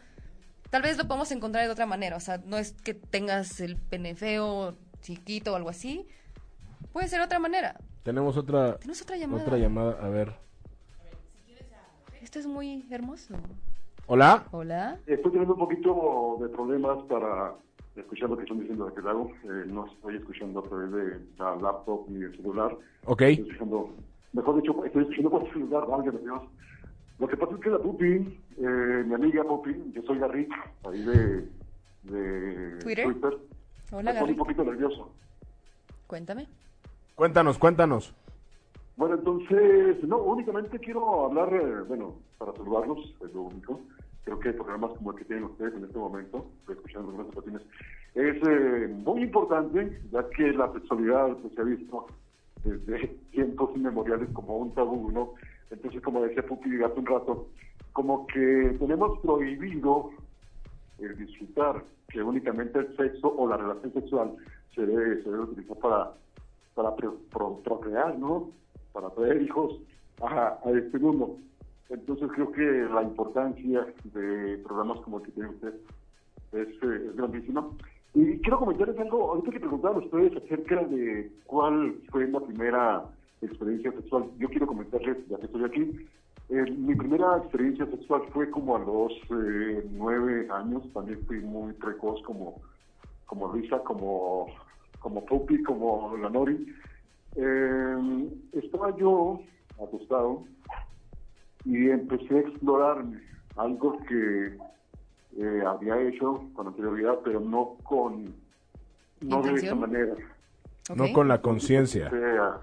Tal vez lo podemos encontrar de otra manera. O sea, no es que tengas el pene feo, chiquito o algo así. Puede ser otra manera. Tenemos otra, Tenemos otra llamada. otra llamada, a ver. Esto es muy hermoso. Hola. Hola. Estoy teniendo un poquito de problemas para escuchar lo que están diciendo de aquel lado. Eh, no estoy escuchando a través de la laptop ni el celular. Ok. Estoy escuchando, mejor dicho, estoy escuchando por el celular, válgame Dios. Lo que pasa es que la Pupi, eh, mi amiga Pupi, yo soy Garrick, ahí de, de ¿Twitter? me Hola, pone Gary. un poquito nervioso. Cuéntame. Cuéntanos, cuéntanos. Bueno, entonces, no, únicamente quiero hablar, eh, bueno, para saludarlos, es lo único. Creo que programas como el que tienen ustedes en este momento, escuchando algunas ocasiones, es eh, muy importante, ya que la sexualidad pues, se ha visto desde tiempos inmemoriales como un tabú, ¿no? Entonces, como decía Pupi hace un rato, como que tenemos prohibido el disfrutar, que únicamente el sexo o la relación sexual se debe, se debe utilizar para, para pro- pro- procrear, ¿no? Para traer hijos a, a este mundo. Entonces creo que la importancia de programas como el que tiene usted es, eh, es grandísima. Y quiero comentarles algo, ahorita que preguntaban ustedes acerca de cuál fue la primera experiencia sexual, yo quiero comentarles, ya que estoy aquí, eh, mi primera experiencia sexual fue como a los eh, nueve años, también fui muy precoz como, como Luisa, como, como Pupi, como la Nori. Eh, estaba yo acostado y empecé a explorarme, algo que eh, había hecho con anterioridad, pero no con, no de esa manera. No con la conciencia. Empecé a,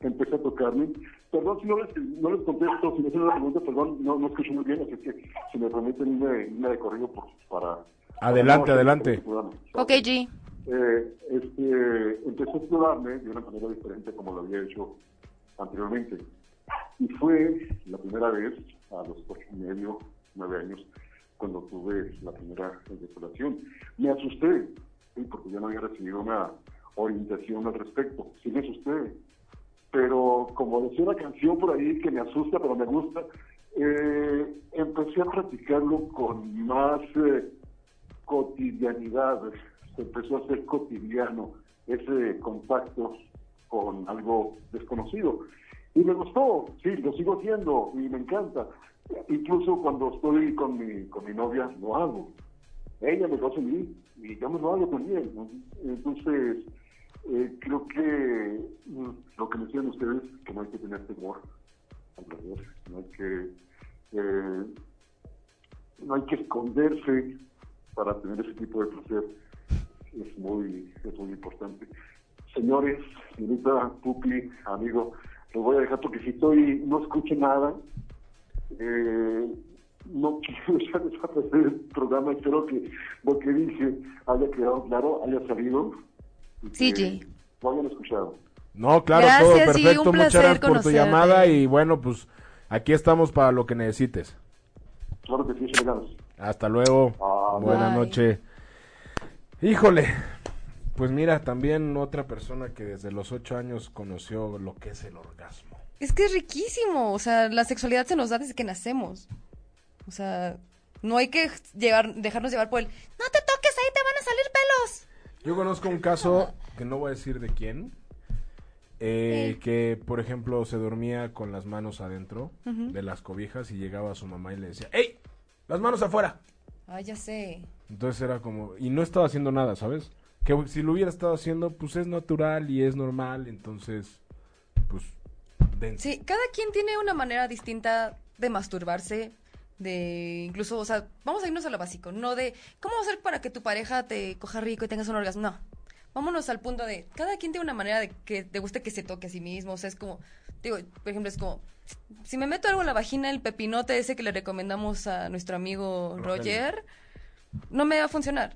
empecé a tocarme. Perdón si no les, no les contesto, si me hacen una pregunta, perdón, no, no escucho muy bien, así que si me permiten irme, irme de corrido por, para... Adelante, para adelante. programa. Ok, G. Eh, este, empecé a explorarme de una manera diferente como lo había hecho anteriormente. Y fue la primera vez, a los ocho y medio, nueve años, cuando tuve la primera eyaculación. Me asusté, ¿sí? porque ya no había recibido una orientación al respecto. Sí es usted. Pero como decía una canción por ahí que me asusta, pero me gusta, eh, empecé a practicarlo con más eh, cotidianidad. Se empezó a hacer cotidiano ese contacto con algo desconocido. Y me gustó, sí, lo sigo haciendo y me encanta. Incluso cuando estoy con mi, con mi novia, lo hago. Ella me lo hace a mí y yo me lo hago también. Entonces, eh, creo que mm, lo que me decían ustedes, que no hay que tener temor al no hay que, eh, no hay que esconderse para tener ese tipo de placer, es muy, es muy importante. Señores, señorita Pupi, amigo, lo voy a dejar porque si estoy, no escucho nada, eh, no quiero ya desaparecer el programa, espero que lo que dije haya quedado claro, haya salido. Sí, Jay. Lo hayan escuchado. No, claro, Gracias, todo sí, perfecto. Muchas gracias por tu llamada y bueno, pues aquí estamos para lo que necesites. Claro que sí. Hasta luego. Ah, Buenas noches. Híjole. Pues mira, también otra persona que desde los ocho años conoció lo que es el orgasmo. Es que es riquísimo. O sea, la sexualidad se nos da desde que nacemos. O sea, no hay que llevar, dejarnos llevar por el. No te toques, ahí te van a salir pelos. Yo conozco un caso que no voy a decir de quién, eh, que por ejemplo se dormía con las manos adentro de las cobijas y llegaba a su mamá y le decía, ¡Ey! Las manos afuera. Ay, ya sé. Entonces era como, y no estaba haciendo nada, ¿sabes? Que si lo hubiera estado haciendo, pues es natural y es normal, entonces, pues, dense. Sí, cada quien tiene una manera distinta de masturbarse, de incluso, o sea, vamos a irnos a lo básico, no de cómo hacer para que tu pareja te coja rico y tengas un orgasmo, no. Vámonos al punto de cada quien tiene una manera de que te guste que se toque a sí mismo, o sea, es como, digo, por ejemplo, es como si me meto algo en la vagina, el pepinote ese que le recomendamos a nuestro amigo. Roger, no me va a funcionar.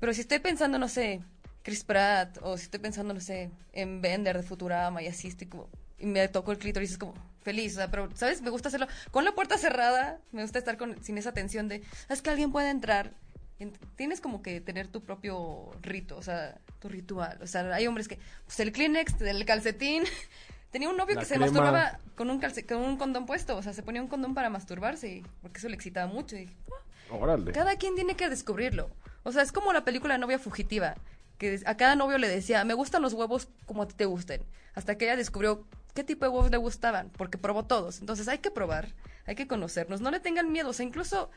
Pero si estoy pensando, no sé, Chris Pratt, o si estoy pensando, no sé, en Bender de Futurama y así, estoy como, y me toco el clítoris, es como feliz, o sea, pero, ¿sabes? Me gusta hacerlo con la puerta cerrada, me gusta estar con, sin esa tensión de, es que alguien puede entrar. Ent- Tienes como que tener tu propio rito, o sea, tu ritual. O sea, hay hombres que, pues el Kleenex, el calcetín. Tenía un novio La que se masturbaba con un, calce- con un condón puesto, o sea, se ponía un condón para masturbarse, porque eso le excitaba mucho. Y, Órale. cada quien tiene que descubrirlo. O sea, es como la película Novia Fugitiva, que a cada novio le decía, me gustan los huevos como a ti te gusten. Hasta que ella descubrió qué tipo de huevos le gustaban, porque probó todos. Entonces hay que probar, hay que conocernos, no le tengan miedo. O sea, incluso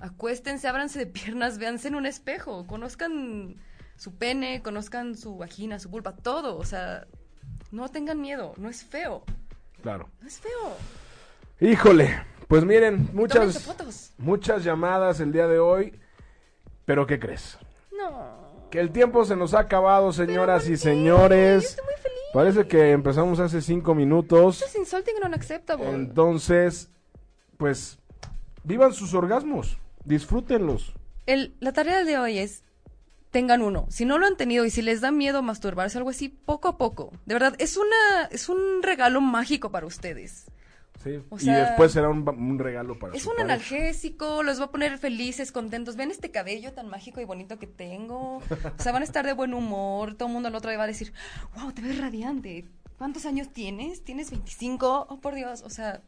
acuéstense, ábranse de piernas, véanse en un espejo, conozcan su pene, conozcan su vagina, su vulva, todo. O sea, no tengan miedo, no es feo, Claro. no es feo. Híjole, pues miren, muchas, fotos. muchas llamadas el día de hoy, pero ¿qué crees? No. Que el tiempo se nos ha acabado, señoras y señores. Yo estoy muy feliz. Parece que empezamos hace cinco minutos. Esto es insulting and unacceptable. Entonces, pues, vivan sus orgasmos, disfrútenlos. El, la tarea de hoy es tengan uno. Si no lo han tenido y si les da miedo masturbarse o algo así, poco a poco. De verdad, es una es un regalo mágico para ustedes. Sí. O y después será un, un regalo para Es un analgésico, los va a poner felices, contentos. Ven este cabello tan mágico y bonito que tengo. O sea, van a estar de buen humor. Todo el mundo al otro día va a decir, wow, te ves radiante. ¿Cuántos años tienes? ¿Tienes 25? Oh, por Dios. O sea,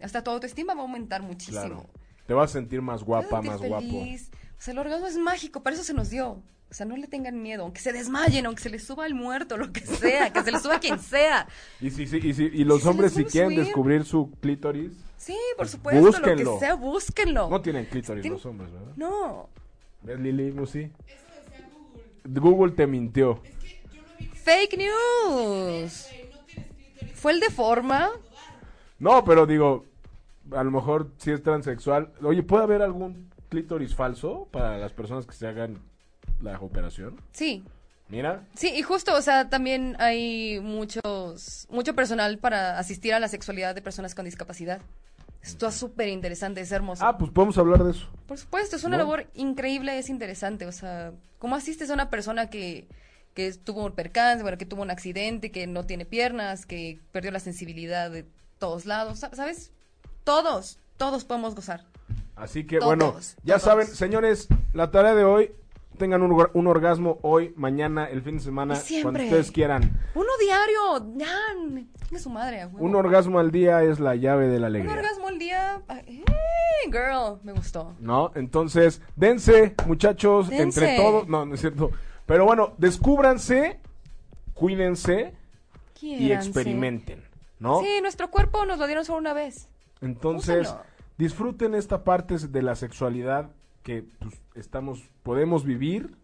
hasta tu autoestima va a aumentar muchísimo. Claro. Te vas a sentir más guapa, más guapo. O sea, el orgasmo es mágico, para eso se nos dio. O sea, no le tengan miedo, aunque se desmayen, aunque se les suba el muerto, lo que sea, que se les suba quien sea. Y, si, si- y, si- y los hombres, si quieren subir. descubrir su clítoris, Sí, por Pues supuesto, búsquenlo. lo que sea, búsquenlo. no tienen clítoris Tien- los hombres, ¿verdad? No. ¿Ves, Lili Musi? Google te mintió. Fake news. Fue el de forma. No, pero digo, a lo mejor si es transexual. Oye, ¿puede haber algún clítoris falso para las personas que se hagan la operación? Sí. Mira, Sí, y justo, o sea, también hay muchos, mucho personal para asistir a la sexualidad de personas con discapacidad. Esto es súper interesante, es hermoso. ah, pues podemos hablar de eso. Por supuesto, es una Bueno. labor increíble, es interesante. O sea, ¿cómo asistes a una persona que, que tuvo un percance, bueno, que tuvo un accidente, que no tiene piernas, que perdió la sensibilidad de todos lados? Sa- ¿Sabes? Todos, todos podemos gozar. Así que Todos, bueno, ya todos. saben, señores, la tarea de hoy, tengan un, orga- un orgasmo hoy, mañana, el fin de semana, siempre. cuando ustedes quieran. Uno diario, ya, tiene su madre, huevo. Un orgasmo al día es la llave de la Un alegría. orgasmo al día. girl, me gustó. ¿No? Entonces, dense, muchachos, Dense. entre todos. No, no es cierto. Pero bueno, descúbranse, cuídense y experimenten, ¿no? Sí, nuestro cuerpo nos lo dieron solo una vez. Entonces, Úsalo. disfruten esta parte de la sexualidad que pues, estamos, podemos vivir,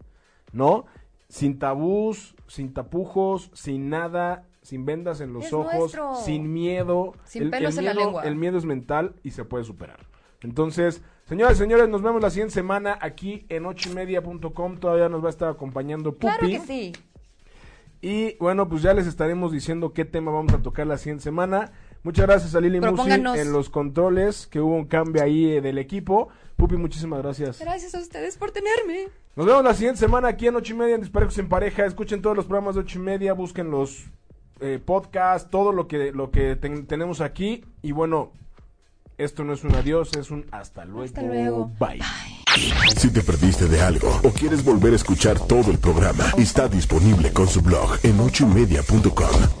¿no? Sin tabús, sin tapujos, sin nada, sin vendas en los Es ojos, nuestro. sin miedo. Sin pelos en la miedo- lengua. El miedo es mental y se puede superar. Entonces, señoras y señores, nos vemos la siguiente semana aquí en ochimedia.com. Todavía nos va a estar acompañando Pupi. Claro que sí. Y bueno, pues ya les estaremos diciendo qué tema vamos a tocar la siguiente semana. Muchas gracias a Lili Musi en los controles, que hubo un cambio ahí eh, del equipo. Pupi, muchísimas gracias. Gracias a ustedes por tenerme. Nos vemos la siguiente semana aquí en ocho y media en Disparejos en Pareja. Escuchen todos los programas de ocho y media, busquen los eh, podcasts, todo lo que, lo que ten- tenemos aquí. Y bueno, esto no es un adiós, es un hasta luego. Hasta luego. Bye. Si te perdiste de algo o quieres volver a escuchar todo el programa, está disponible con su blog en ochoymedia.com.